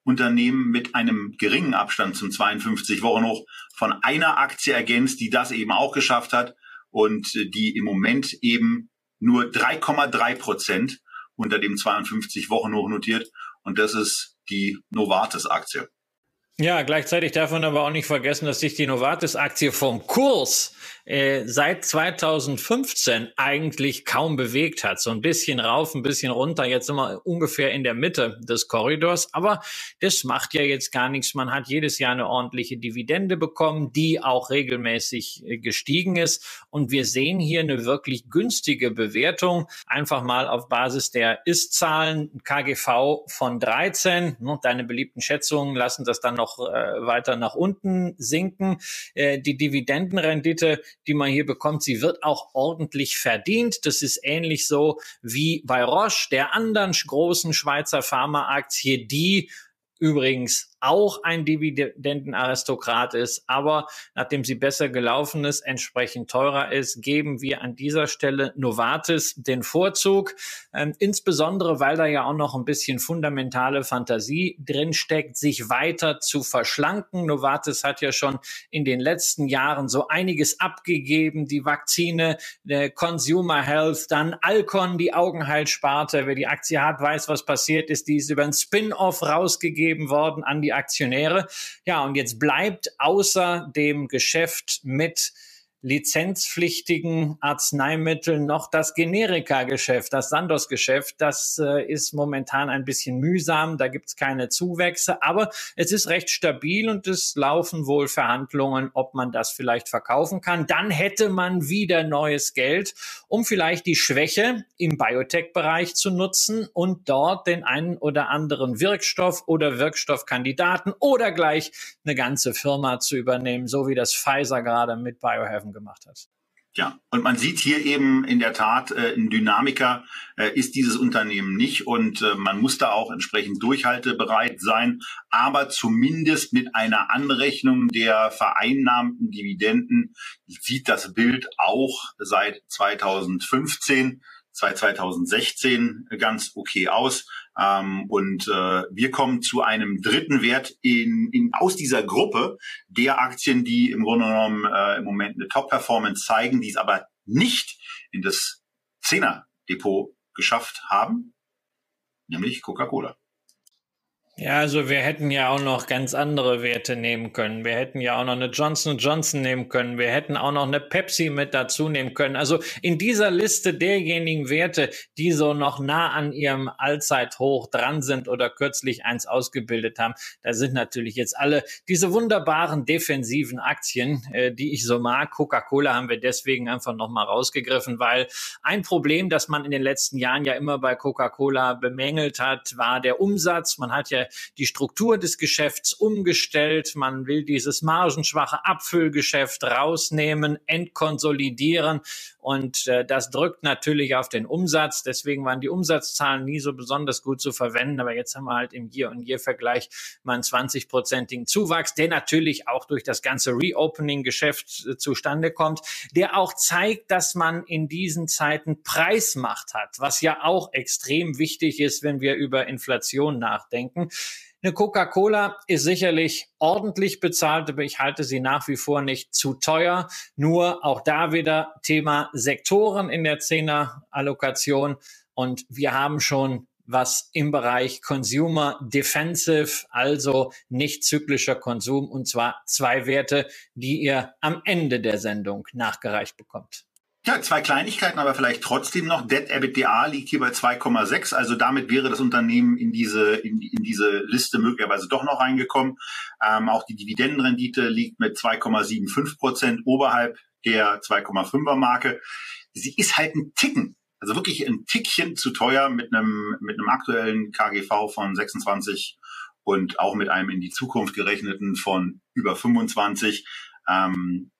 Unternehmen mit einem geringen Abstand zum 52 Wochen hoch von einer Aktie ergänzt, die das eben auch geschafft hat und die im Moment eben nur 3,3 Prozent unter dem 52 Wochen hoch notiert und das ist die Novartis Aktie. Ja, gleichzeitig darf man aber auch nicht vergessen, dass sich die Novartis-Aktie vom Kurs äh, seit 2015 eigentlich kaum bewegt hat. So ein bisschen rauf, ein bisschen runter. Jetzt sind wir ungefähr in der Mitte des Korridors. Aber das macht ja jetzt gar nichts. Man hat jedes Jahr eine ordentliche Dividende bekommen, die auch regelmäßig äh, gestiegen ist. Und wir sehen hier eine wirklich günstige Bewertung. Einfach mal auf Basis der Ist-Zahlen, KGV von 13. Deine beliebten Schätzungen lassen das dann noch äh, weiter nach unten sinken. Äh, die Dividendenrendite die man hier bekommt, sie wird auch ordentlich verdient. Das ist ähnlich so wie bei Roche, der anderen großen Schweizer Pharmaaktie, die übrigens auch ein Dividendenaristokrat ist, aber nachdem sie besser gelaufen ist, entsprechend teurer ist, geben wir an dieser Stelle Novartis den Vorzug, ähm, insbesondere weil da ja auch noch ein bisschen fundamentale Fantasie drinsteckt, sich weiter zu verschlanken. Novartis hat ja schon in den letzten Jahren so einiges abgegeben, die Vakzine, der Consumer Health, dann Alcon, die Augenheilsparte. Wer die Aktie hat, weiß, was passiert ist. Die ist über ein Spin-off rausgegeben worden an die Aktionäre. Ja, und jetzt bleibt außer dem Geschäft mit lizenzpflichtigen Arzneimitteln noch das Generika-Geschäft, das Sandos-Geschäft. Das äh, ist momentan ein bisschen mühsam, da gibt es keine Zuwächse, aber es ist recht stabil und es laufen wohl Verhandlungen, ob man das vielleicht verkaufen kann. Dann hätte man wieder neues Geld, um vielleicht die Schwäche im Biotech-Bereich zu nutzen und dort den einen oder anderen Wirkstoff oder Wirkstoffkandidaten oder gleich eine ganze Firma zu übernehmen, so wie das Pfizer gerade mit Biohaven gemacht hat. Ja, und man sieht hier eben in der Tat, äh, ein Dynamiker äh, ist dieses Unternehmen nicht und äh, man muss da auch entsprechend durchhaltebereit sein, aber zumindest mit einer Anrechnung der vereinnahmten Dividenden sieht das Bild auch seit 2015 seit 2016 ganz okay aus. Ähm, und äh, wir kommen zu einem dritten Wert in, in, aus dieser Gruppe der Aktien, die im Grunde genommen äh, im Moment eine Top-Performance zeigen, die es aber nicht in das Zehner-Depot geschafft haben, nämlich Coca-Cola. Ja, also wir hätten ja auch noch ganz andere Werte nehmen können. Wir hätten ja auch noch eine Johnson Johnson nehmen können. Wir hätten auch noch eine Pepsi mit dazu nehmen können. Also in dieser Liste derjenigen Werte, die so noch nah an ihrem Allzeithoch dran sind oder kürzlich eins ausgebildet haben, da sind natürlich jetzt alle diese wunderbaren defensiven Aktien, äh, die ich so mag. Coca-Cola haben wir deswegen einfach nochmal rausgegriffen, weil ein Problem, das man in den letzten Jahren ja immer bei Coca-Cola bemängelt hat, war der Umsatz. Man hat ja die Struktur des Geschäfts umgestellt. Man will dieses margenschwache Abfüllgeschäft rausnehmen, entkonsolidieren. Und äh, das drückt natürlich auf den Umsatz. Deswegen waren die Umsatzzahlen nie so besonders gut zu verwenden. Aber jetzt haben wir halt im Year-on-Year-Vergleich mal einen 20-prozentigen Zuwachs, der natürlich auch durch das ganze Reopening-Geschäft äh, zustande kommt, der auch zeigt, dass man in diesen Zeiten Preismacht hat, was ja auch extrem wichtig ist, wenn wir über Inflation nachdenken. Eine Coca-Cola ist sicherlich ordentlich bezahlt, aber ich halte sie nach wie vor nicht zu teuer. Nur auch da wieder Thema Sektoren in der Zehner-Allokation. Und wir haben schon was im Bereich Consumer Defensive, also nicht zyklischer Konsum, und zwar zwei Werte, die ihr am Ende der Sendung nachgereicht bekommt. Ja, zwei Kleinigkeiten, aber vielleicht trotzdem noch. Debt EBITDA liegt hier bei 2,6. Also damit wäre das Unternehmen in diese, in, in diese Liste möglicherweise doch noch reingekommen. Ähm, auch die Dividendenrendite liegt mit 2,75 Prozent oberhalb der 2,5er Marke. Sie ist halt ein Ticken, also wirklich ein Tickchen zu teuer mit einem, mit einem aktuellen KGV von 26 und auch mit einem in die Zukunft gerechneten von über 25. Ähm,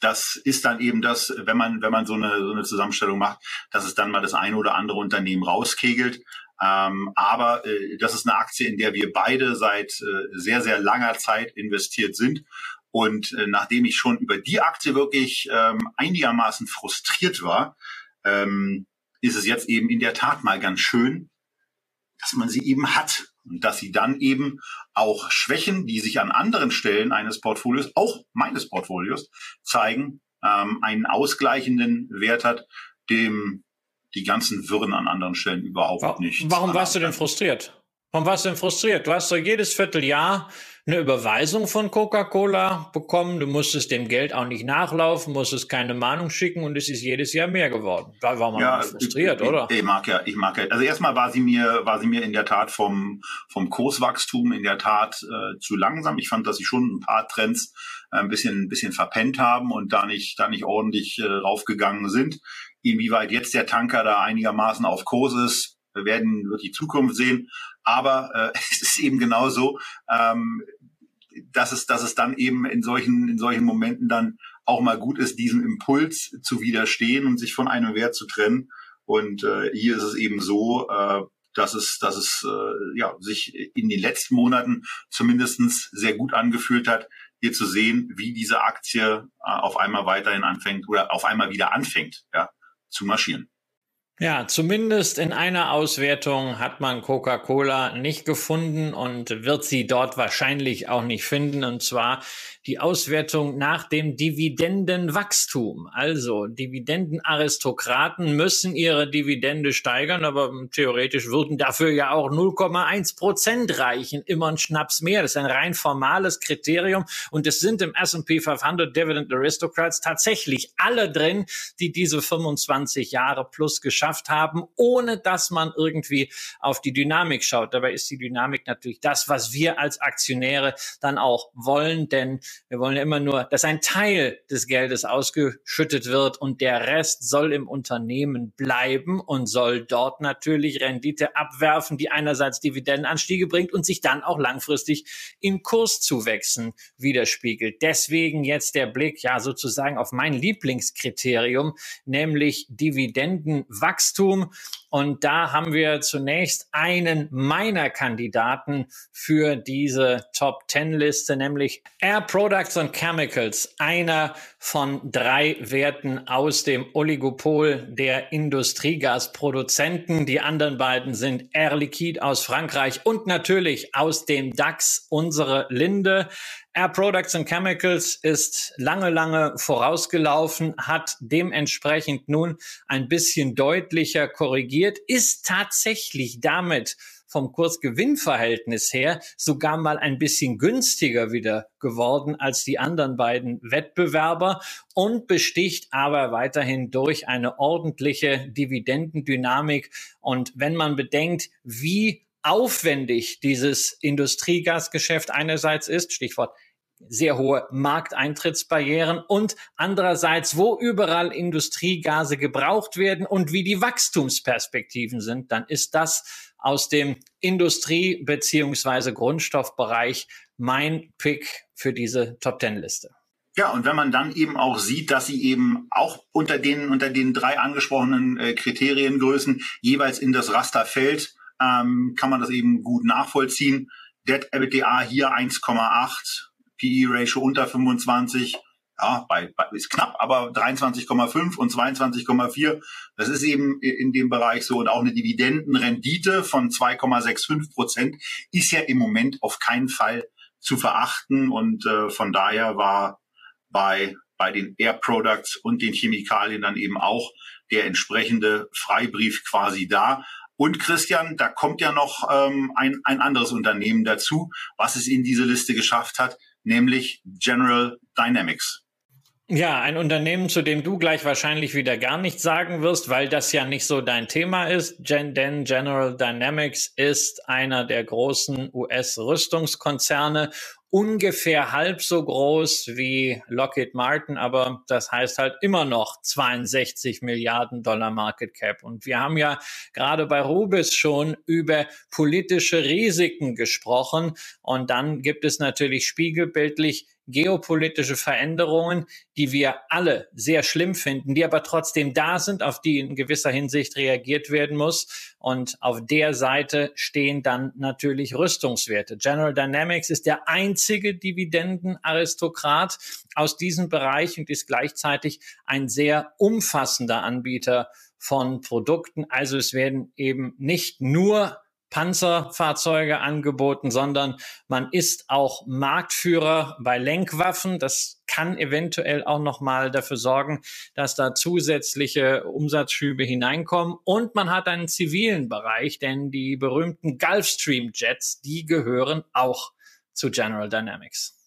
das ist dann eben das, wenn man, wenn man so eine, so eine Zusammenstellung macht, dass es dann mal das eine oder andere Unternehmen rauskegelt. Ähm, aber äh, das ist eine Aktie, in der wir beide seit äh, sehr, sehr langer Zeit investiert sind. Und äh, nachdem ich schon über die Aktie wirklich ähm, einigermaßen frustriert war, ähm, ist es jetzt eben in der Tat mal ganz schön, dass man sie eben hat und dass sie dann eben auch Schwächen, die sich an anderen Stellen eines Portfolios, auch meines Portfolios, zeigen, ähm, einen ausgleichenden Wert hat, dem die ganzen Wirren an anderen Stellen überhaupt nicht. Warum warst du denn frustriert? Warum warst du denn frustriert? Du hast doch jedes Vierteljahr eine Überweisung von Coca-Cola bekommen. Du musstest dem Geld auch nicht nachlaufen, musstest keine Mahnung schicken und es ist jedes Jahr mehr geworden. Da war man ja, frustriert, ich, oder? Ich mag ja, ich mag ja. Also erstmal war sie mir, war sie mir in der Tat vom, vom Kurswachstum in der Tat äh, zu langsam. Ich fand, dass sie schon ein paar Trends äh, ein bisschen, ein bisschen verpennt haben und da nicht, da nicht ordentlich äh, raufgegangen sind. Inwieweit jetzt der Tanker da einigermaßen auf Kurs ist, wir werden wird die Zukunft sehen. Aber äh, *laughs* es ist eben genauso, ähm, dass es, dass es dann eben in solchen, in solchen Momenten dann auch mal gut ist, diesem Impuls zu widerstehen und sich von einem Wert zu trennen. Und äh, hier ist es eben so, äh, dass es, dass es äh, ja, sich in den letzten Monaten zumindestens sehr gut angefühlt hat, hier zu sehen, wie diese Aktie äh, auf einmal weiterhin anfängt oder auf einmal wieder anfängt, ja, zu marschieren. Ja, zumindest in einer Auswertung hat man Coca-Cola nicht gefunden und wird sie dort wahrscheinlich auch nicht finden. Und zwar die Auswertung nach dem Dividendenwachstum. Also Dividendenaristokraten müssen ihre Dividende steigern, aber theoretisch würden dafür ja auch 0,1 Prozent reichen. Immer ein Schnaps mehr. Das ist ein rein formales Kriterium. Und es sind im S&P 500 Dividend Aristocrats tatsächlich alle drin, die diese 25 Jahre plus geschafft haben, ohne dass man irgendwie auf die Dynamik schaut. Dabei ist die Dynamik natürlich das, was wir als Aktionäre dann auch wollen, denn wir wollen ja immer nur, dass ein Teil des Geldes ausgeschüttet wird und der Rest soll im Unternehmen bleiben und soll dort natürlich Rendite abwerfen, die einerseits Dividendenanstiege bringt und sich dann auch langfristig in Kurszuwächsen widerspiegelt. Deswegen jetzt der Blick ja sozusagen auf mein Lieblingskriterium, nämlich Dividendenwachstum. Und da haben wir zunächst einen meiner Kandidaten für diese Top 10 Liste, nämlich Air Products and Chemicals, einer von drei Werten aus dem Oligopol der Industriegasproduzenten. Die anderen beiden sind Air Liquide aus Frankreich und natürlich aus dem DAX unsere Linde. Air Products and Chemicals ist lange, lange vorausgelaufen, hat dementsprechend nun ein bisschen deutlicher korrigiert, ist tatsächlich damit vom Kursgewinnverhältnis her sogar mal ein bisschen günstiger wieder geworden als die anderen beiden Wettbewerber und besticht aber weiterhin durch eine ordentliche Dividendendynamik. Und wenn man bedenkt, wie aufwendig dieses Industriegasgeschäft einerseits ist, Stichwort sehr hohe Markteintrittsbarrieren und andererseits, wo überall Industriegase gebraucht werden und wie die Wachstumsperspektiven sind, dann ist das aus dem Industrie- beziehungsweise Grundstoffbereich mein Pick für diese Top Ten Liste. Ja, und wenn man dann eben auch sieht, dass sie eben auch unter den, unter den drei angesprochenen äh, Kriteriengrößen jeweils in das Raster fällt, ähm, kann man das eben gut nachvollziehen. Debt EBITDA hier 1,8, PE-Ratio unter 25, ja, bei, bei, ist knapp, aber 23,5 und 22,4. Das ist eben in dem Bereich so. Und auch eine Dividendenrendite von 2,65 Prozent ist ja im Moment auf keinen Fall zu verachten. Und äh, von daher war bei, bei den Air Products und den Chemikalien dann eben auch der entsprechende Freibrief quasi da. Und Christian, da kommt ja noch ähm, ein, ein anderes Unternehmen dazu, was es in diese Liste geschafft hat, nämlich General Dynamics. Ja, ein Unternehmen, zu dem du gleich wahrscheinlich wieder gar nichts sagen wirst, weil das ja nicht so dein Thema ist. Gen denn General Dynamics ist einer der großen US-Rüstungskonzerne ungefähr halb so groß wie Lockheed Martin, aber das heißt halt immer noch 62 Milliarden Dollar Market Cap. Und wir haben ja gerade bei Rubis schon über politische Risiken gesprochen. Und dann gibt es natürlich spiegelbildlich geopolitische Veränderungen, die wir alle sehr schlimm finden, die aber trotzdem da sind, auf die in gewisser Hinsicht reagiert werden muss. Und auf der Seite stehen dann natürlich Rüstungswerte. General Dynamics ist der einzige Dividendenaristokrat aus diesem Bereich und ist gleichzeitig ein sehr umfassender Anbieter von Produkten. Also es werden eben nicht nur Panzerfahrzeuge angeboten, sondern man ist auch Marktführer bei Lenkwaffen. Das kann eventuell auch nochmal dafür sorgen, dass da zusätzliche Umsatzschübe hineinkommen. Und man hat einen zivilen Bereich, denn die berühmten Gulfstream Jets, die gehören auch zu General Dynamics.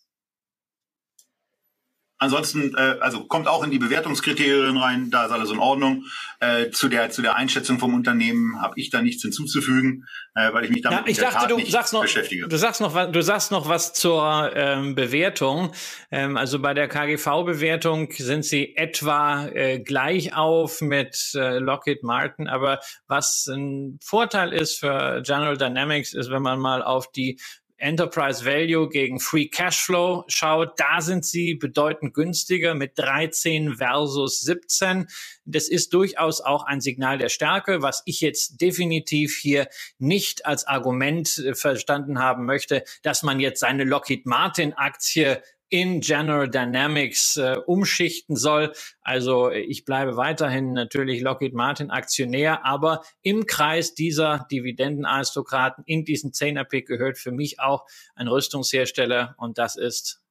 Ansonsten, äh, also kommt auch in die Bewertungskriterien rein, da ist alles in Ordnung. Äh, zu der zu der Einschätzung vom Unternehmen habe ich da nichts hinzuzufügen, äh, weil ich mich damit ja, ich dachte, du sagst noch, beschäftige. Du sagst noch was, du sagst noch was zur ähm, Bewertung. Ähm, also bei der KGV-Bewertung sind sie etwa äh, gleich auf mit äh, Lockheed Martin, aber was ein Vorteil ist für General Dynamics ist, wenn man mal auf die Enterprise Value gegen Free Cashflow schaut, da sind sie bedeutend günstiger mit 13 versus 17. Das ist durchaus auch ein Signal der Stärke, was ich jetzt definitiv hier nicht als Argument äh, verstanden haben möchte, dass man jetzt seine Lockheed Martin Aktie in General Dynamics äh, umschichten soll. Also ich bleibe weiterhin natürlich Lockheed Martin Aktionär, aber im Kreis dieser Dividendenaristokraten in diesen Zehner-Pick gehört für mich auch ein Rüstungshersteller und das ist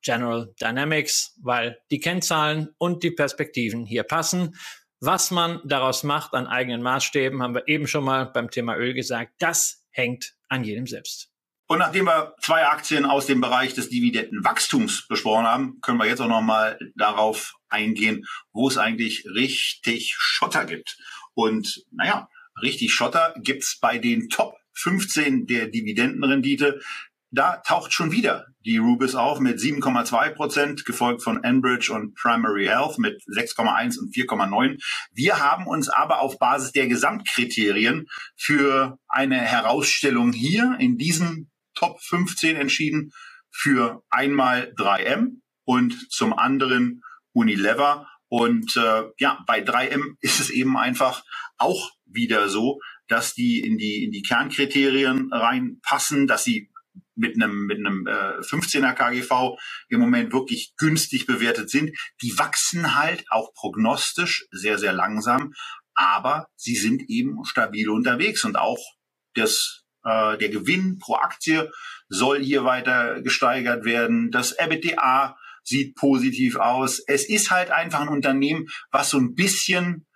General Dynamics, weil die Kennzahlen und die Perspektiven hier passen. Was man daraus macht an eigenen Maßstäben, haben wir eben schon mal beim Thema Öl gesagt, das hängt an jedem selbst. Und nachdem wir zwei Aktien aus dem Bereich des Dividendenwachstums besprochen haben, können wir jetzt auch noch mal darauf eingehen, wo es eigentlich richtig Schotter gibt. Und naja, richtig Schotter gibt's bei den Top 15 der Dividendenrendite. Da taucht schon wieder die Rubis auf mit 7,2 Prozent, gefolgt von Enbridge und Primary Health mit 6,1 und 4,9. Wir haben uns aber auf Basis der Gesamtkriterien für eine Herausstellung hier in diesem Top 15 entschieden für einmal 3M und zum anderen Unilever. Und äh, ja, bei 3M ist es eben einfach auch wieder so, dass die in die in die Kernkriterien reinpassen, dass sie mit einem mit einem äh, 15er KGV im Moment wirklich günstig bewertet sind. Die wachsen halt auch prognostisch sehr sehr langsam, aber sie sind eben stabil unterwegs und auch das äh, der Gewinn pro Aktie soll hier weiter gesteigert werden. Das EBITDA sieht positiv aus. Es ist halt einfach ein Unternehmen, was so ein bisschen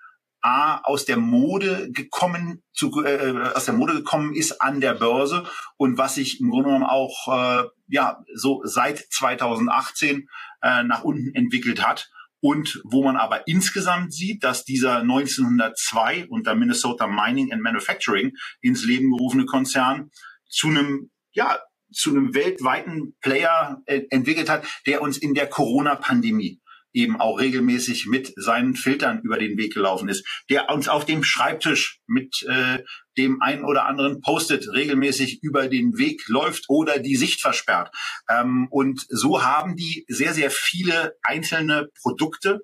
A, aus der Mode gekommen zu, äh, aus der Mode gekommen ist an der Börse und was sich im Grunde genommen auch äh, ja so seit 2018 äh, nach unten entwickelt hat und wo man aber insgesamt sieht, dass dieser 1902 unter Minnesota Mining and Manufacturing ins Leben gerufene Konzern zu einem, ja, zu einem weltweiten Player äh, entwickelt hat, der uns in der Corona-Pandemie eben auch regelmäßig mit seinen Filtern über den Weg gelaufen ist, der uns auf dem Schreibtisch mit äh, dem einen oder anderen Post-it regelmäßig über den Weg läuft oder die Sicht versperrt. Ähm, und so haben die sehr, sehr viele einzelne Produkte,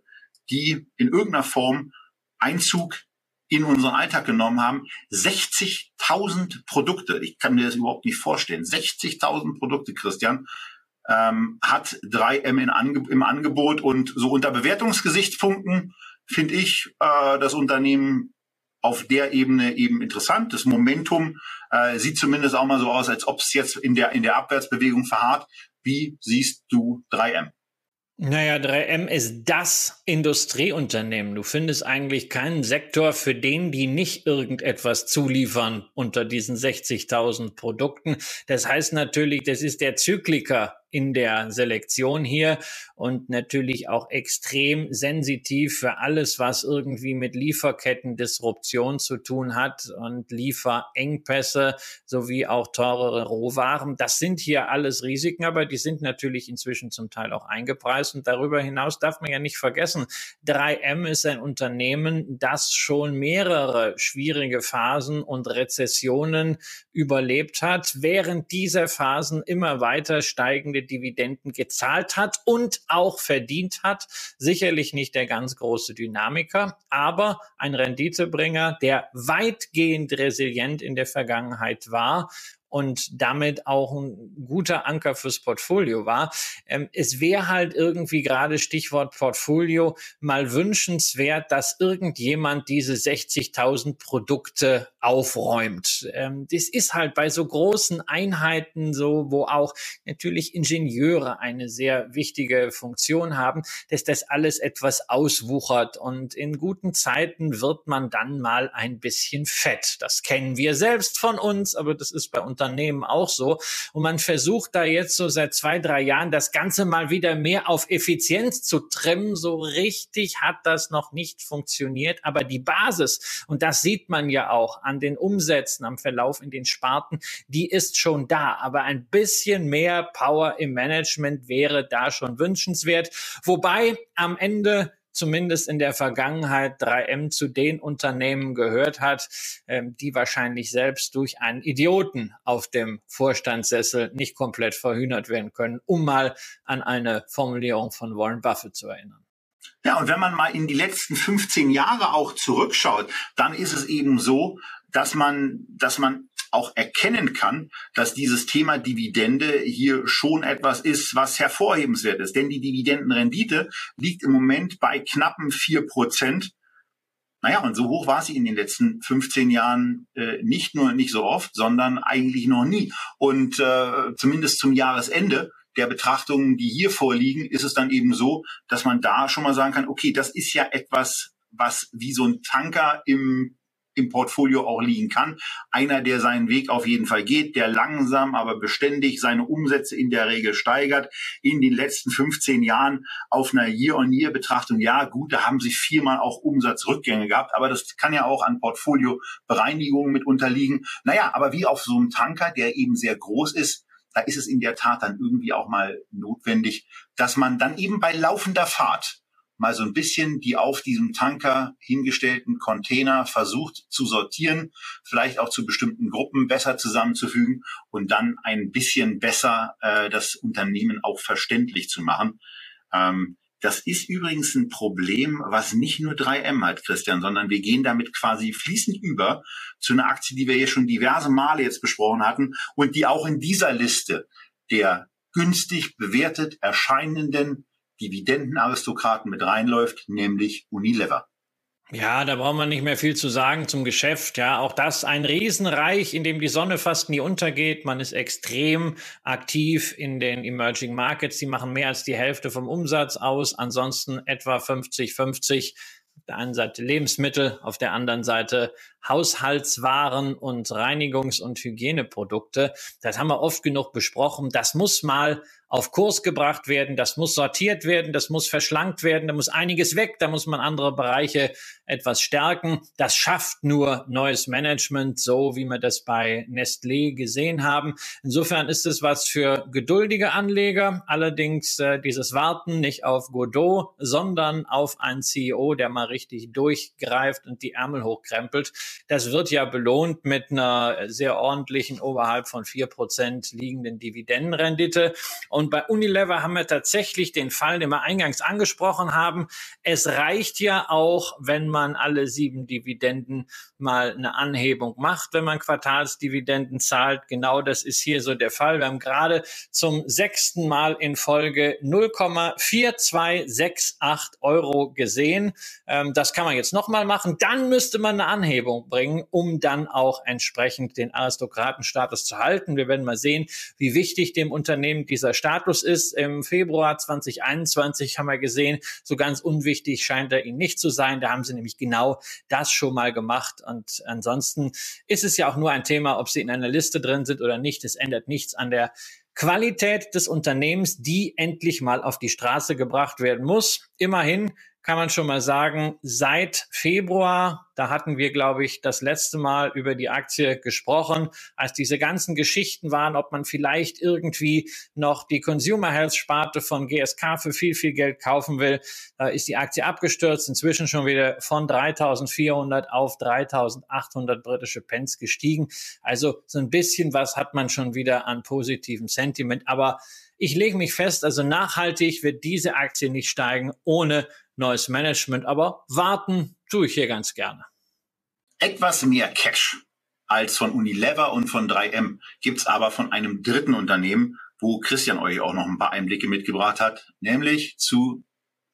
die in irgendeiner Form Einzug in unseren Alltag genommen haben. 60.000 Produkte. Ich kann mir das überhaupt nicht vorstellen. 60.000 Produkte, Christian ähm, hat 3M in Ange im Angebot und so unter Bewertungsgesichtspunkten finde ich äh, das Unternehmen auf der Ebene eben interessant. Das Momentum äh, sieht zumindest auch mal so aus, als ob es jetzt in der, in der Abwärtsbewegung verharrt. Wie siehst du 3M? Naja, 3M ist das Industrieunternehmen. Du findest eigentlich keinen Sektor, für den die nicht irgendetwas zuliefern unter diesen 60.000 Produkten. Das heißt natürlich, das ist der Zykliker in der Selektion hier und natürlich auch extrem sensitiv für alles, was irgendwie mit Lieferketten-Disruption zu tun hat und Lieferengpässe sowie auch teurere Rohwaren. Das sind hier alles Risiken, aber die sind natürlich inzwischen zum Teil auch eingepreist und darüber hinaus darf man ja nicht vergessen, 3M ist ein Unternehmen, das schon mehrere schwierige Phasen und Rezessionen überlebt hat, während dieser Phasen immer weiter steigende Dividenden gezahlt hat und auch verdient hat. Sicherlich nicht der ganz große Dynamiker, aber ein Renditebringer, der weitgehend resilient in der Vergangenheit war und damit auch ein guter Anker fürs Portfolio war. Ähm, es wäre halt irgendwie gerade Stichwort Portfolio mal wünschenswert, dass irgendjemand diese 60.000 Produkte aufräumt. Ähm, das ist halt bei so großen Einheiten so, wo auch natürlich Ingenieure eine sehr wichtige Funktion haben, dass das alles etwas auswuchert und in guten Zeiten wird man dann mal ein bisschen fett. Das kennen wir selbst von uns, aber das ist bei Unternehmen Unternehmen auch so. Und man versucht da jetzt so seit zwei, drei Jahren das Ganze mal wieder mehr auf Effizienz zu trimmen. So richtig hat das noch nicht funktioniert. Aber die Basis, und das sieht man ja auch an den Umsätzen, am Verlauf in den Sparten, die ist schon da. Aber ein bisschen mehr Power im Management wäre da schon wünschenswert. Wobei am Ende zumindest in der Vergangenheit 3M zu den Unternehmen gehört hat, ähm, die wahrscheinlich selbst durch einen Idioten auf dem Vorstandssessel nicht komplett verhühnert werden können, um mal an eine Formulierung von Warren Buffett zu erinnern. Ja, und wenn man mal in die letzten 15 Jahre auch zurückschaut, dann ist es eben so, dass man, dass man auch erkennen kann, dass dieses Thema Dividende hier schon etwas ist, was hervorhebenswert ist. Denn die Dividendenrendite liegt im Moment bei knappen vier Prozent. Naja, und so hoch war sie in den letzten 15 Jahren äh, nicht nur nicht so oft, sondern eigentlich noch nie. Und äh, zumindest zum Jahresende der Betrachtungen, die hier vorliegen, ist es dann eben so, dass man da schon mal sagen kann, okay, das ist ja etwas, was wie so ein Tanker im im Portfolio auch liegen kann. Einer, der seinen Weg auf jeden Fall geht, der langsam, aber beständig seine Umsätze in der Regel steigert. In den letzten 15 Jahren auf einer Year-on-Year-Betrachtung, ja gut, da haben sie viermal auch Umsatzrückgänge gehabt, aber das kann ja auch an Portfolio-Bereinigungen mit unterliegen. Naja, aber wie auf so einem Tanker, der eben sehr groß ist, da ist es in der Tat dann irgendwie auch mal notwendig, dass man dann eben bei laufender Fahrt mal so ein bisschen die auf diesem Tanker hingestellten Container versucht zu sortieren, vielleicht auch zu bestimmten Gruppen besser zusammenzufügen und dann ein bisschen besser äh, das Unternehmen auch verständlich zu machen. Ähm, das ist übrigens ein Problem, was nicht nur 3M hat, Christian, sondern wir gehen damit quasi fließend über zu einer Aktie, die wir hier schon diverse Male jetzt besprochen hatten und die auch in dieser Liste der günstig bewertet erscheinenden Dividendenaristokraten mit reinläuft, nämlich Unilever. Ja, da braucht man nicht mehr viel zu sagen zum Geschäft. Ja, auch das ein Riesenreich, in dem die Sonne fast nie untergeht. Man ist extrem aktiv in den Emerging Markets. Die machen mehr als die Hälfte vom Umsatz aus. Ansonsten etwa 50, 50 auf der einen Seite Lebensmittel, auf der anderen Seite Haushaltswaren und Reinigungs- und Hygieneprodukte. Das haben wir oft genug besprochen. Das muss mal auf Kurs gebracht werden, das muss sortiert werden, das muss verschlankt werden, da muss einiges weg, da muss man andere Bereiche etwas stärken. Das schafft nur neues Management, so wie wir das bei Nestlé gesehen haben. Insofern ist es was für geduldige Anleger. Allerdings äh, dieses Warten nicht auf Godot, sondern auf einen CEO, der mal richtig durchgreift und die Ärmel hochkrempelt. Das wird ja belohnt mit einer sehr ordentlichen, oberhalb von vier Prozent liegenden Dividendenrendite. Und bei Unilever haben wir tatsächlich den Fall, den wir eingangs angesprochen haben. Es reicht ja auch, wenn man alle sieben Dividenden mal eine Anhebung macht, wenn man Quartalsdividenden zahlt. Genau das ist hier so der Fall. Wir haben gerade zum sechsten Mal in Folge 0,4268 Euro gesehen. Ähm, das kann man jetzt nochmal machen. Dann müsste man eine Anhebung bringen, um dann auch entsprechend den Aristokratenstatus zu halten. Wir werden mal sehen, wie wichtig dem Unternehmen dieser Status ist. Im Februar 2021 haben wir gesehen, so ganz unwichtig scheint er ihnen nicht zu sein. Da haben sie nämlich genau das schon mal gemacht. Und ansonsten ist es ja auch nur ein Thema, ob sie in einer Liste drin sind oder nicht. Es ändert nichts an der Qualität des Unternehmens, die endlich mal auf die Straße gebracht werden muss. Immerhin kann man schon mal sagen, seit Februar, da hatten wir, glaube ich, das letzte Mal über die Aktie gesprochen, als diese ganzen Geschichten waren, ob man vielleicht irgendwie noch die Consumer Health Sparte von GSK für viel, viel Geld kaufen will, da ist die Aktie abgestürzt, inzwischen schon wieder von 3400 auf 3800 britische Pence gestiegen. Also so ein bisschen was hat man schon wieder an positivem Sentiment, aber ich lege mich fest, also nachhaltig wird diese Aktie nicht steigen ohne neues Management, aber warten tue ich hier ganz gerne. Etwas mehr Cash als von Unilever und von 3M gibt's aber von einem dritten Unternehmen, wo Christian euch auch noch ein paar Einblicke mitgebracht hat, nämlich zu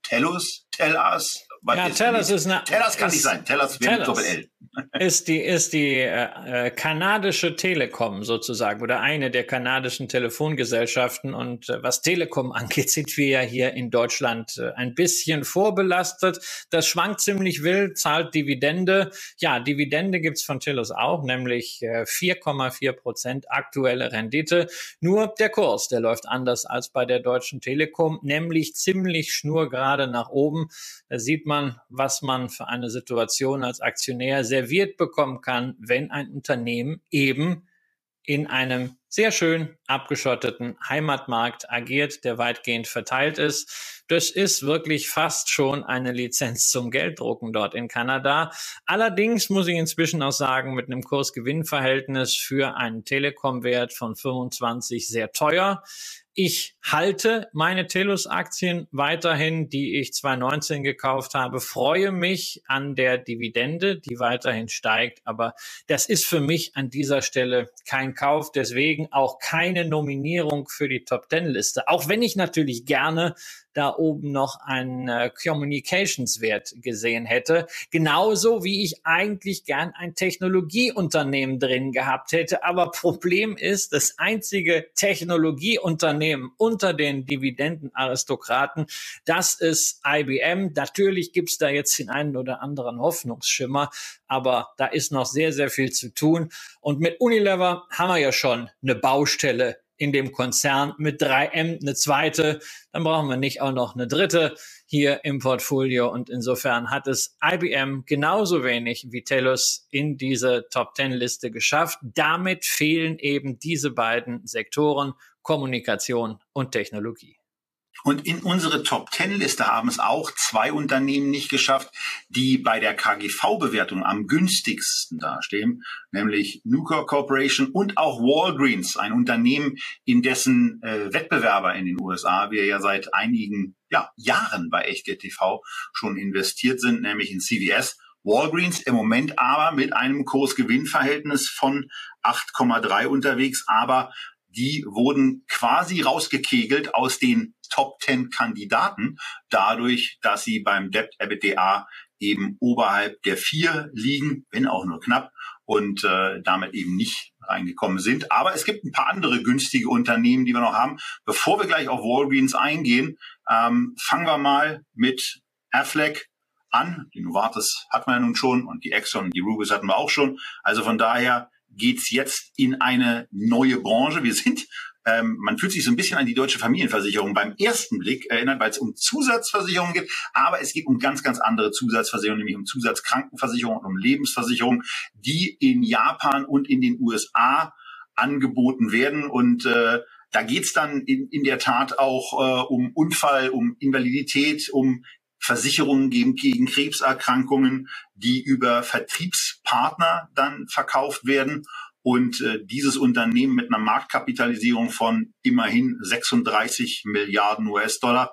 Tellus, Was ja, Tellers ist eine. Tellers kann ist, nicht sein. Tellers wäre mit Doppel-L. *laughs* Ist die, ist die äh, äh, kanadische Telekom sozusagen oder eine der kanadischen Telefongesellschaften. Und äh, was Telekom *laughs* angeht, sind wir ja hier in Deutschland äh, ein bisschen vorbelastet. Das schwankt ziemlich wild, zahlt Dividende. Ja, Dividende gibt's von Tellus auch, nämlich äh, 4,4 Prozent aktuelle Rendite. Nur der Kurs, der läuft anders als bei der Deutschen Telekom, nämlich ziemlich schnurgerade nach oben. Da sieht man, was man für eine Situation als Aktionär serviert bekommen kann, wenn ein Unternehmen eben in einem sehr schön abgeschotteten Heimatmarkt agiert, der weitgehend verteilt ist. Das ist wirklich fast schon eine Lizenz zum Gelddrucken dort in Kanada. Allerdings muss ich inzwischen auch sagen, mit einem Kurs-Gewinn-Verhältnis für einen Telekom-Wert von 25 sehr teuer. Ich halte meine Telus-Aktien weiterhin, die ich 2019 gekauft habe, freue mich an der Dividende, die weiterhin steigt. Aber das ist für mich an dieser Stelle kein Kauf, deswegen auch keine Nominierung für die Top-10-Liste. Auch wenn ich natürlich gerne da oben noch einen äh, Communications-Wert gesehen hätte. Genauso wie ich eigentlich gern ein Technologieunternehmen drin gehabt hätte. Aber *laughs* Problem ist, das einzige Technologieunternehmen unter den Dividendenaristokraten, das ist IBM. Natürlich gibt's da jetzt den einen oder anderen Hoffnungsschimmer, aber da ist noch sehr, sehr viel zu tun. Und mit Unilever haben wir ja schon eine Baustelle in dem Konzern mit 3M eine zweite, dann brauchen wir nicht auch noch eine dritte hier im Portfolio. Und insofern hat es IBM genauso wenig wie TELUS in diese Top 10 Liste geschafft. Damit fehlen eben diese beiden Sektoren Kommunikation und Technologie. Und in unsere Top Ten Liste haben es auch zwei Unternehmen nicht geschafft, die bei der KGV-Bewertung am günstigsten dastehen, nämlich Nucor Corporation und auch Walgreens, ein Unternehmen, in dessen äh, Wettbewerber in den USA wir ja seit einigen ja, Jahren bei Echtgeld TV schon investiert sind, nämlich in CVS. Walgreens im Moment aber mit einem Kursgewinnverhältnis von 8,3 unterwegs, aber die wurden quasi rausgekegelt aus den Top 10 Kandidaten, dadurch, dass sie beim Debt EBITDA eben oberhalb der vier liegen, wenn auch nur knapp, und äh, damit eben nicht reingekommen sind. Aber es gibt ein paar andere günstige Unternehmen, die wir noch haben. Bevor wir gleich auf Walgreens eingehen, ähm, fangen wir mal mit Affleck an. Die Novartis hatten wir ja nun schon und die Exxon und die Rubis hatten wir auch schon. Also von daher geht's jetzt in eine neue Branche. Wir sind, ähm, man fühlt sich so ein bisschen an die deutsche Familienversicherung beim ersten Blick erinnert, weil es um Zusatzversicherungen geht, aber es geht um ganz, ganz andere Zusatzversicherungen, nämlich um Zusatzkrankenversicherungen und um Lebensversicherungen, die in Japan und in den USA angeboten werden und äh, da geht's dann in, in der Tat auch äh, um Unfall, um Invalidität, um Versicherungen geben gegen Krebserkrankungen, die über Vertriebspartner dann verkauft werden. Und äh, dieses Unternehmen mit einer Marktkapitalisierung von immerhin 36 Milliarden US-Dollar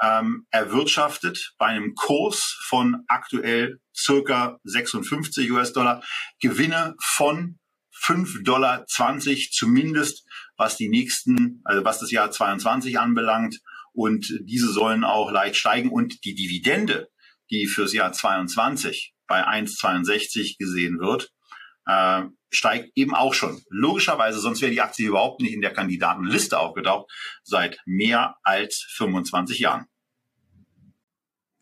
ähm, erwirtschaftet bei einem Kurs von aktuell circa 56 US-Dollar. Gewinne von 5,20 Dollar zumindest, was die nächsten, also was das Jahr 22 anbelangt. Und diese sollen auch leicht steigen. Und die Dividende, die fürs Jahr 22 bei 1,62 gesehen wird, äh, steigt eben auch schon. Logischerweise, sonst wäre die Aktie überhaupt nicht in der Kandidatenliste aufgetaucht, seit mehr als 25 Jahren.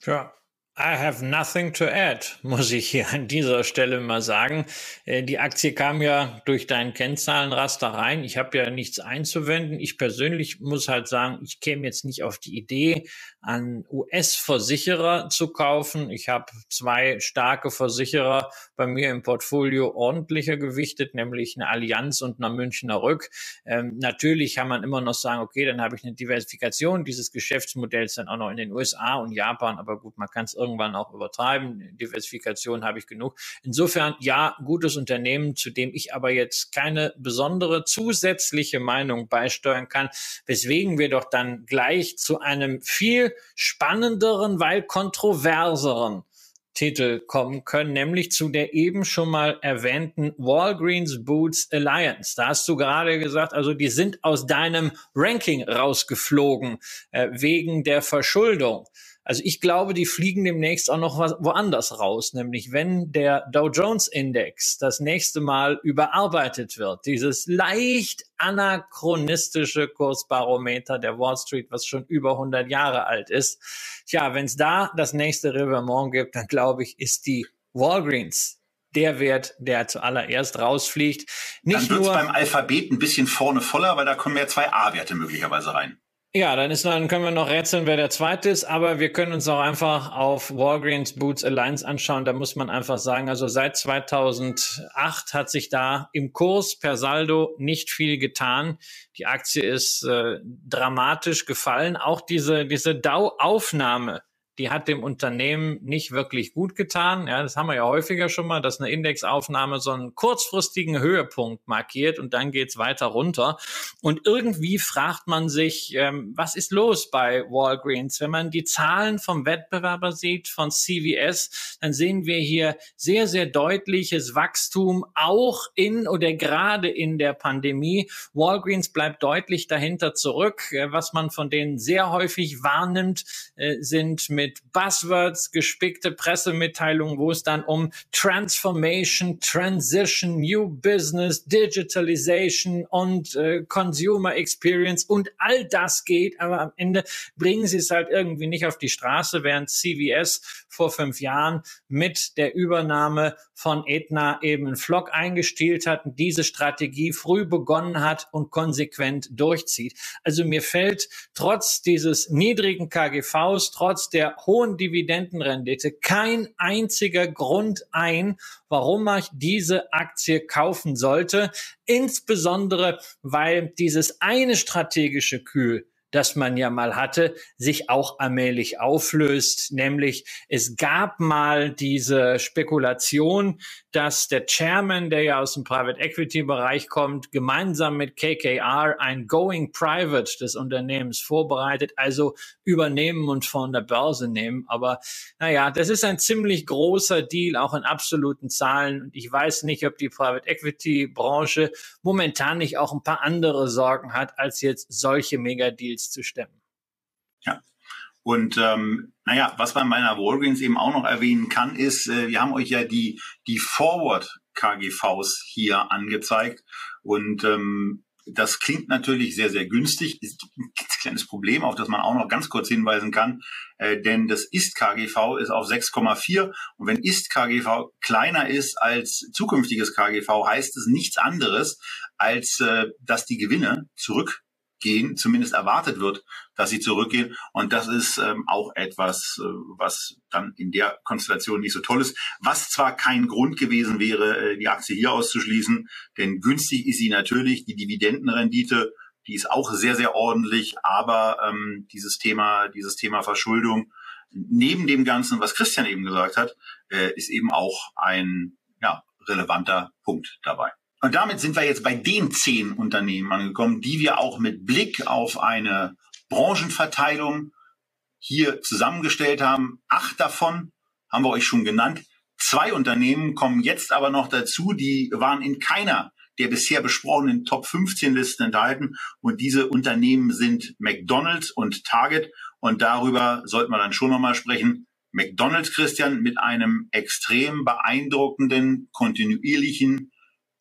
Ja, I have nothing to add, *laughs* muss ich hier an dieser Stelle mal sagen. Äh, die Aktie kam ja durch deinen Kennzahlenraster rein. Ich habe ja nichts einzuwenden. Ich persönlich muss halt sagen, ich käme jetzt nicht auf die Idee, an US-Versicherer zu kaufen. Ich habe zwei starke Versicherer bei mir im Portfolio ordentlicher gewichtet, nämlich eine Allianz und eine Münchner Rück. Ähm, natürlich kann man immer noch sagen, okay, dann habe ich eine Diversifikation dieses Geschäftsmodells dann auch noch in den USA und Japan, aber gut, man kann es irgendwann auch übertreiben. Diversifikation habe ich genug. Insofern, ja, gutes Unternehmen, zu dem ich aber jetzt keine besondere zusätzliche Meinung beisteuern kann, weswegen wir doch dann gleich zu einem viel spannenderen, weil kontroverseren Titel kommen können, nämlich zu der eben schon mal erwähnten Walgreens Boots Alliance. Da hast du gerade gesagt, also die sind aus deinem Ranking rausgeflogen äh, wegen der Verschuldung. Also ich glaube, die fliegen demnächst auch noch was, woanders raus, nämlich wenn der Dow Jones Index das nächste Mal überarbeitet wird, dieses leicht anachronistische Kursbarometer der Wall Street, was schon über 100 Jahre alt ist. Tja, wenn es da das nächste Revermont gibt, dann glaube ich, ist die Walgreens der Wert, der zuallererst rausfliegt. Nicht dann wird es beim Alphabet ein bisschen vorne voller, weil da kommen ja zwei A-Werte möglicherweise rein. Ja, dann ist dann können wir noch rätseln, wer der zweite ist, aber wir können uns auch einfach auf Walgreens Boots Alliance anschauen. Da muss man einfach sagen, also seit 2008 hat sich da im Kurs per Saldo nicht viel getan. Die Aktie ist äh, dramatisch gefallen. Auch diese diese Dow-Aufnahme die hat dem Unternehmen nicht wirklich gut getan. Ja, das haben wir ja häufiger schon mal, dass eine Indexaufnahme so einen kurzfristigen Höhepunkt markiert und dann geht's weiter runter. Und irgendwie fragt man sich, ähm, was ist los bei Walgreens? Wenn man die Zahlen vom Wettbewerber sieht, von CVS, dann sehen wir hier sehr, sehr deutliches Wachstum, auch in oder gerade in der Pandemie. Walgreens bleibt deutlich dahinter zurück. Äh, was man von denen sehr häufig wahrnimmt, äh, sind mit mit Buzzwords gespickte Pressemitteilungen, wo es dann um Transformation, Transition, New Business, Digitalization und äh, Consumer Experience und all das geht, aber am Ende bringen sie es halt irgendwie nicht auf die Straße, während CVS vor fünf Jahren mit der Übernahme von Aetna eben einen Flock eingestielt hat und diese Strategie früh begonnen hat und konsequent durchzieht. Also mir fällt trotz dieses niedrigen KGVs, trotz der hohen Dividendenrendite kein einziger Grund ein, warum ich diese Aktie kaufen sollte. Insbesondere, weil dieses eine strategische Kühl das man ja mal hatte, sich auch allmählich auflöst. Nämlich es gab mal diese Spekulation, dass der Chairman, der ja aus dem Private Equity Bereich kommt, gemeinsam mit KKR ein Going Private des Unternehmens vorbereitet, also übernehmen und von der Börse nehmen. Aber naja, das ist ein ziemlich großer Deal, auch in absoluten Zahlen. Und ich weiß nicht, ob die Private Equity Branche momentan nicht auch ein paar andere Sorgen hat, als jetzt solche Megadeals zu stemmen. Ja, und ähm, naja, was man bei einer Walgreens eben auch noch erwähnen kann, ist, äh, wir haben euch ja die, die Forward-KGVs hier angezeigt. Und ähm, das klingt natürlich sehr, sehr günstig. Ist ein kleines Problem, auf das man auch noch ganz kurz hinweisen kann. Äh, denn das Ist-KGV ist auf 6,4. Und wenn Ist-KGV kleiner ist als zukünftiges KGV, heißt es nichts anderes, als äh, dass die Gewinne zurück gehen, zumindest erwartet wird, dass sie zurückgehen. Und das ist ähm, auch etwas, äh, was dann in der Konstellation nicht so toll ist. Was zwar kein Grund gewesen wäre, äh, die Aktie hier auszuschließen, denn günstig ist sie natürlich, die Dividendenrendite, die ist auch sehr, sehr ordentlich, aber ähm, dieses Thema, dieses Thema Verschuldung, neben dem Ganzen, was Christian eben gesagt hat, äh, ist eben auch ein ja, relevanter Punkt dabei. Und damit sind wir jetzt bei den zehn Unternehmen angekommen, die wir auch mit Blick auf eine Branchenverteilung hier zusammengestellt haben. Acht davon haben wir euch schon genannt. Zwei Unternehmen kommen jetzt aber noch dazu, die waren in keiner der bisher besprochenen Top 15 Listen enthalten. Und diese Unternehmen sind McDonald's und Target. Und darüber sollten wir dann schon nochmal sprechen. McDonald's, Christian, mit einem extrem beeindruckenden, kontinuierlichen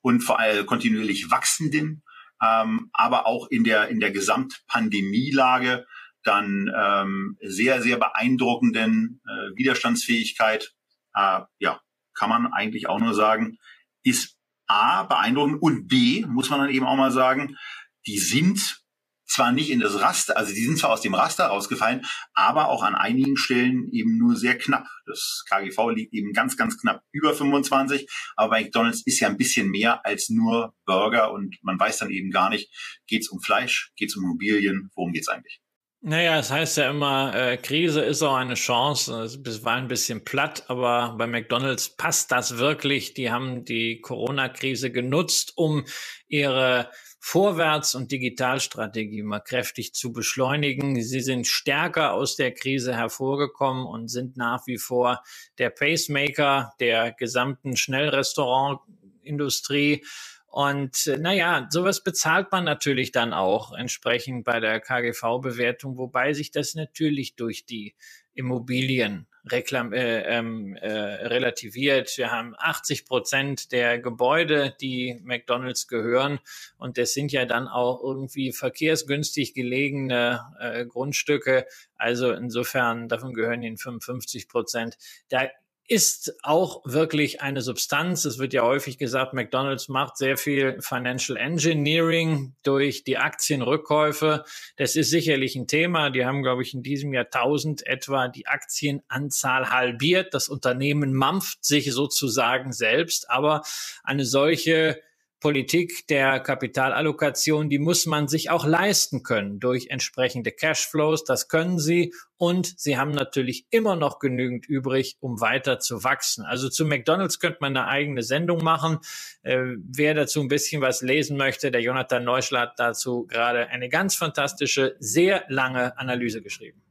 und vor allem kontinuierlich wachsenden, ähm, aber auch in der, in der Gesamtpandemielage dann ähm, sehr, sehr beeindruckenden äh, Widerstandsfähigkeit, äh, ja, kann man eigentlich auch nur sagen, ist A, beeindruckend und B, muss man dann eben auch mal sagen, die sind zwar nicht in das Raster, also die sind zwar aus dem Raster rausgefallen, aber auch an einigen Stellen eben nur sehr knapp. Das KGV liegt eben ganz, ganz knapp über 25, aber bei McDonald's ist ja ein bisschen mehr als nur Burger und man weiß dann eben gar nicht, geht's um Fleisch, geht's um Immobilien, worum geht's eigentlich? Naja, es heißt ja immer, äh, Krise ist auch eine Chance. Es war ein bisschen platt, aber bei McDonald's passt das wirklich. Die haben die Corona-Krise genutzt, um ihre Vorwärts- und Digitalstrategie mal kräftig zu beschleunigen. Sie sind stärker aus der Krise hervorgekommen und sind nach wie vor der Pacemaker der gesamten Schnellrestaurantindustrie. Und äh, naja, sowas bezahlt man natürlich dann auch entsprechend bei der KGV-Bewertung, wobei sich das natürlich durch die Immobilien reklam äh, ähm, äh, relativiert. Wir haben 80 Prozent der Gebäude, die McDonald's gehören. Und das sind ja dann auch irgendwie verkehrsgünstig gelegene äh, Grundstücke. Also insofern, davon gehören ihnen 55 Prozent. Da ist auch wirklich eine Substanz. Es wird ja häufig gesagt, McDonald's macht sehr viel Financial Engineering durch die Aktienrückkäufe. Das ist sicherlich ein Thema. Die haben, glaube ich, in diesem Jahrtausend etwa die Aktienanzahl halbiert. Das Unternehmen mampft sich sozusagen selbst. Aber eine solche Politik der Kapitalallokation, die muss man sich auch leisten können durch entsprechende Cashflows. Das können sie und sie haben natürlich immer noch genügend übrig, um weiter zu wachsen. Also zu McDonald's könnte man eine eigene Sendung machen. Äh, wer dazu ein bisschen was lesen möchte, der Jonathan Neuschler hat dazu gerade eine ganz fantastische, sehr lange Analyse geschrieben.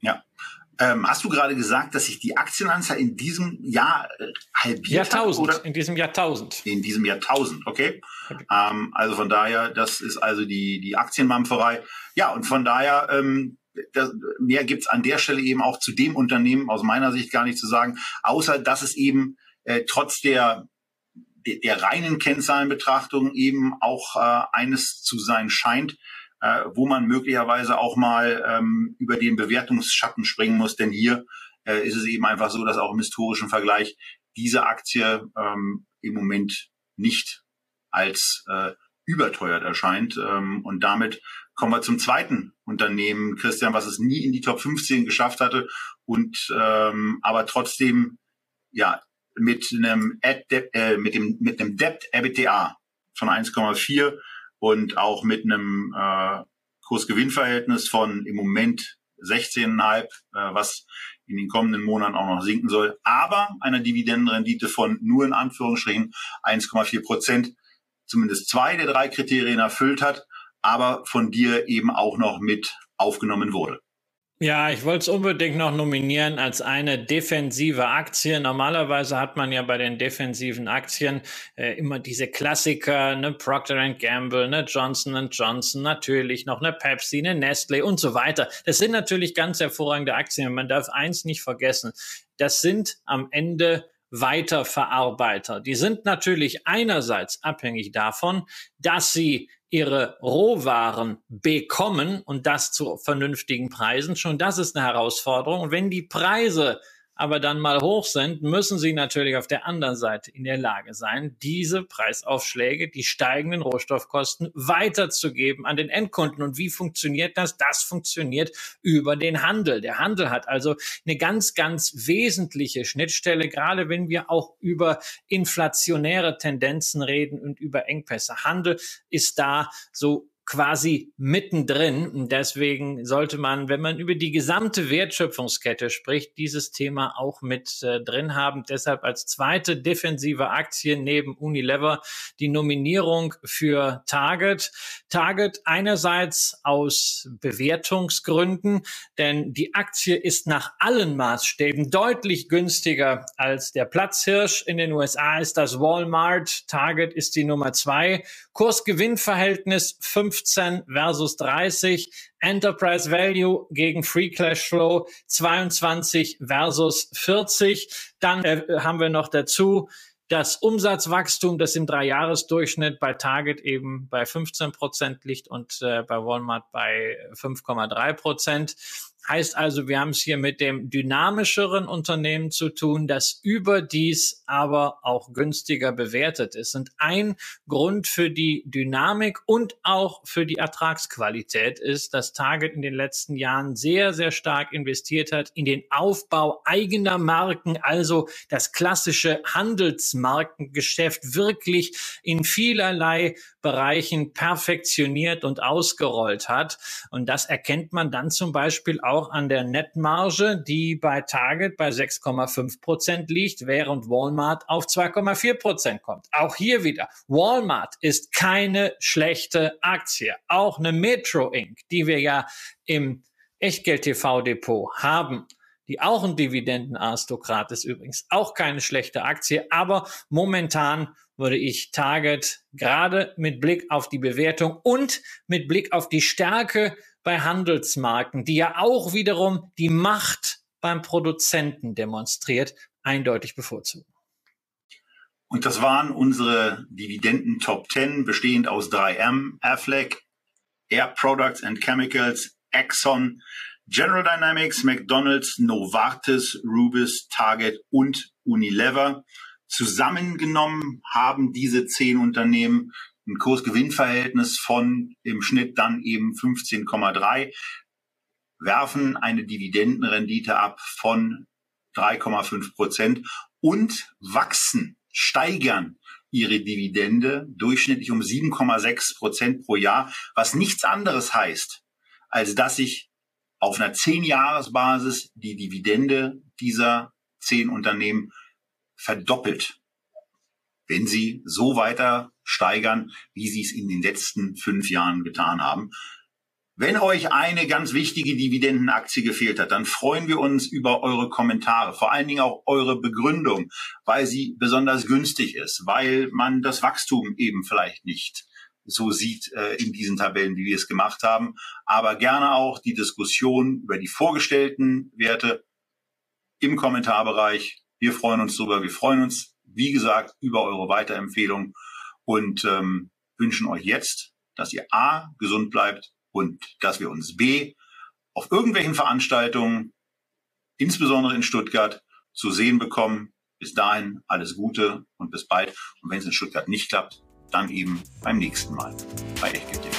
Ja, ähm, hast du gerade gesagt, dass sich die Aktienanzahl in diesem Jahr äh, halbiert Jahrtausend, hat? Oder? In diesem Jahrtausend. In diesem Jahrtausend, okay. okay. Ähm, also von daher, das ist also die, die Aktienmampferei. Ja, und von daher, ähm, das, mehr gibt's an der Stelle eben auch zu dem Unternehmen aus meiner Sicht gar nicht zu sagen, außer dass es eben äh, trotz der, der, der reinen Kennzahlenbetrachtung eben auch äh, eines zu sein scheint, äh, wo man möglicherweise auch mal ähm, über den Bewertungsschatten springen muss. Denn hier äh, ist es eben einfach so, dass auch im historischen Vergleich diese Aktie ähm, im Moment nicht als äh, überteuert erscheint. Ähm, und damit kommen wir zum zweiten Unternehmen, Christian, was es nie in die Top 15 geschafft hatte und ähm, aber trotzdem ja mit einem Ad äh, mit dem mit einem Debt EBITDA von 1,4 und auch mit einem äh, Kursgewinnverhältnis von im Moment 16,5, äh, was in den kommenden Monaten auch noch sinken soll, aber einer Dividendenrendite von nur in Anführungsstrichen 1,4 Prozent, zumindest zwei der drei Kriterien erfüllt hat, aber von dir eben auch noch mit aufgenommen wurde. Ja, ich wollte es unbedingt noch nominieren als eine defensive Aktie. Normalerweise hat man ja bei den defensiven Aktien äh, immer diese Klassiker, ne Procter Gamble, ne Johnson Johnson, natürlich noch eine Pepsi, eine Nestle und so weiter. Das sind natürlich ganz hervorragende Aktien. Man darf eins nicht vergessen. Das sind am Ende Weiterverarbeiter. Die sind natürlich einerseits abhängig davon, dass sie ihre Rohwaren bekommen und das zu vernünftigen Preisen. Schon das ist eine Herausforderung. Und wenn die Preise aber dann mal hoch sind, müssen sie natürlich auf der anderen Seite in der Lage sein, diese Preisaufschläge, die steigenden Rohstoffkosten weiterzugeben an den Endkunden. Und wie funktioniert das? Das funktioniert über den Handel. Der Handel hat also eine ganz, ganz wesentliche Schnittstelle, gerade wenn wir auch über inflationäre Tendenzen reden und über Engpässe. Handel ist da so quasi mittendrin. Und deswegen sollte man, wenn man über die gesamte Wertschöpfungskette spricht, dieses Thema auch mit äh, drin haben. Deshalb als zweite defensive Aktie neben Unilever die Nominierung für Target. Target einerseits aus Bewertungsgründen, denn die Aktie ist nach allen Maßstäben deutlich günstiger als der Platzhirsch. In den USA ist das Walmart. Target ist die Nummer zwei. Kursgewinnverhältnis 5 15 versus 30, Enterprise Value gegen Free Cash Flow 22 versus 40. Dann äh, haben wir noch dazu das Umsatzwachstum, das im Dreijahresdurchschnitt bei Target eben bei 15 Prozent liegt und äh, bei Walmart bei 5,3 Prozent. Heißt also, wir haben es hier mit dem dynamischeren Unternehmen zu tun, das überdies aber auch günstiger bewertet ist. Und ein Grund für die Dynamik und auch für die Ertragsqualität ist, dass Target in den letzten Jahren sehr, sehr stark investiert hat in den Aufbau eigener Marken, also das klassische Handelsmarkengeschäft wirklich in vielerlei Bereichen perfektioniert und ausgerollt hat. Und das erkennt man dann zum Beispiel auch an der Netmarge, die bei Target bei 6,5 Prozent liegt, während Walmart auf 2,4 Prozent kommt. Auch hier wieder, Walmart ist keine schlechte Aktie. Auch eine Metro Inc., die wir ja im Echtgeld-TV-Depot haben, die auch ein Dividendenaristokrat ist übrigens, auch keine schlechte Aktie, aber momentan würde ich Target gerade mit Blick auf die Bewertung und mit Blick auf die Stärke bei Handelsmarken, die ja auch wiederum die Macht beim Produzenten demonstriert, eindeutig bevorzugen. Und das waren unsere Dividenden Top 10, bestehend aus 3M, Affleck, Air Products and Chemicals, Exxon, General Dynamics, McDonald's, Novartis, Rubis, Target und Unilever. Zusammengenommen haben diese zehn Unternehmen ein Kursgewinnverhältnis von im Schnitt dann eben 15,3, werfen eine Dividendenrendite ab von 3,5 Prozent und wachsen, steigern ihre Dividende durchschnittlich um 7,6 Prozent pro Jahr, was nichts anderes heißt, als dass sich auf einer 10-Jahres-Basis die Dividende dieser zehn Unternehmen verdoppelt, wenn sie so weiter steigern, wie sie es in den letzten fünf Jahren getan haben. Wenn euch eine ganz wichtige Dividendenaktie gefehlt hat, dann freuen wir uns über eure Kommentare, vor allen Dingen auch eure Begründung, weil sie besonders günstig ist, weil man das Wachstum eben vielleicht nicht so sieht äh, in diesen Tabellen, wie wir es gemacht haben. Aber gerne auch die Diskussion über die vorgestellten Werte im Kommentarbereich. Wir freuen uns drüber. Wir freuen uns, wie gesagt, über eure Weiterempfehlung und ähm, wünschen euch jetzt, dass ihr A gesund bleibt und dass wir uns B auf irgendwelchen Veranstaltungen, insbesondere in Stuttgart, zu sehen bekommen. Bis dahin alles Gute und bis bald. Und wenn es in Stuttgart nicht klappt, dann eben beim nächsten Mal bei Echtgeld.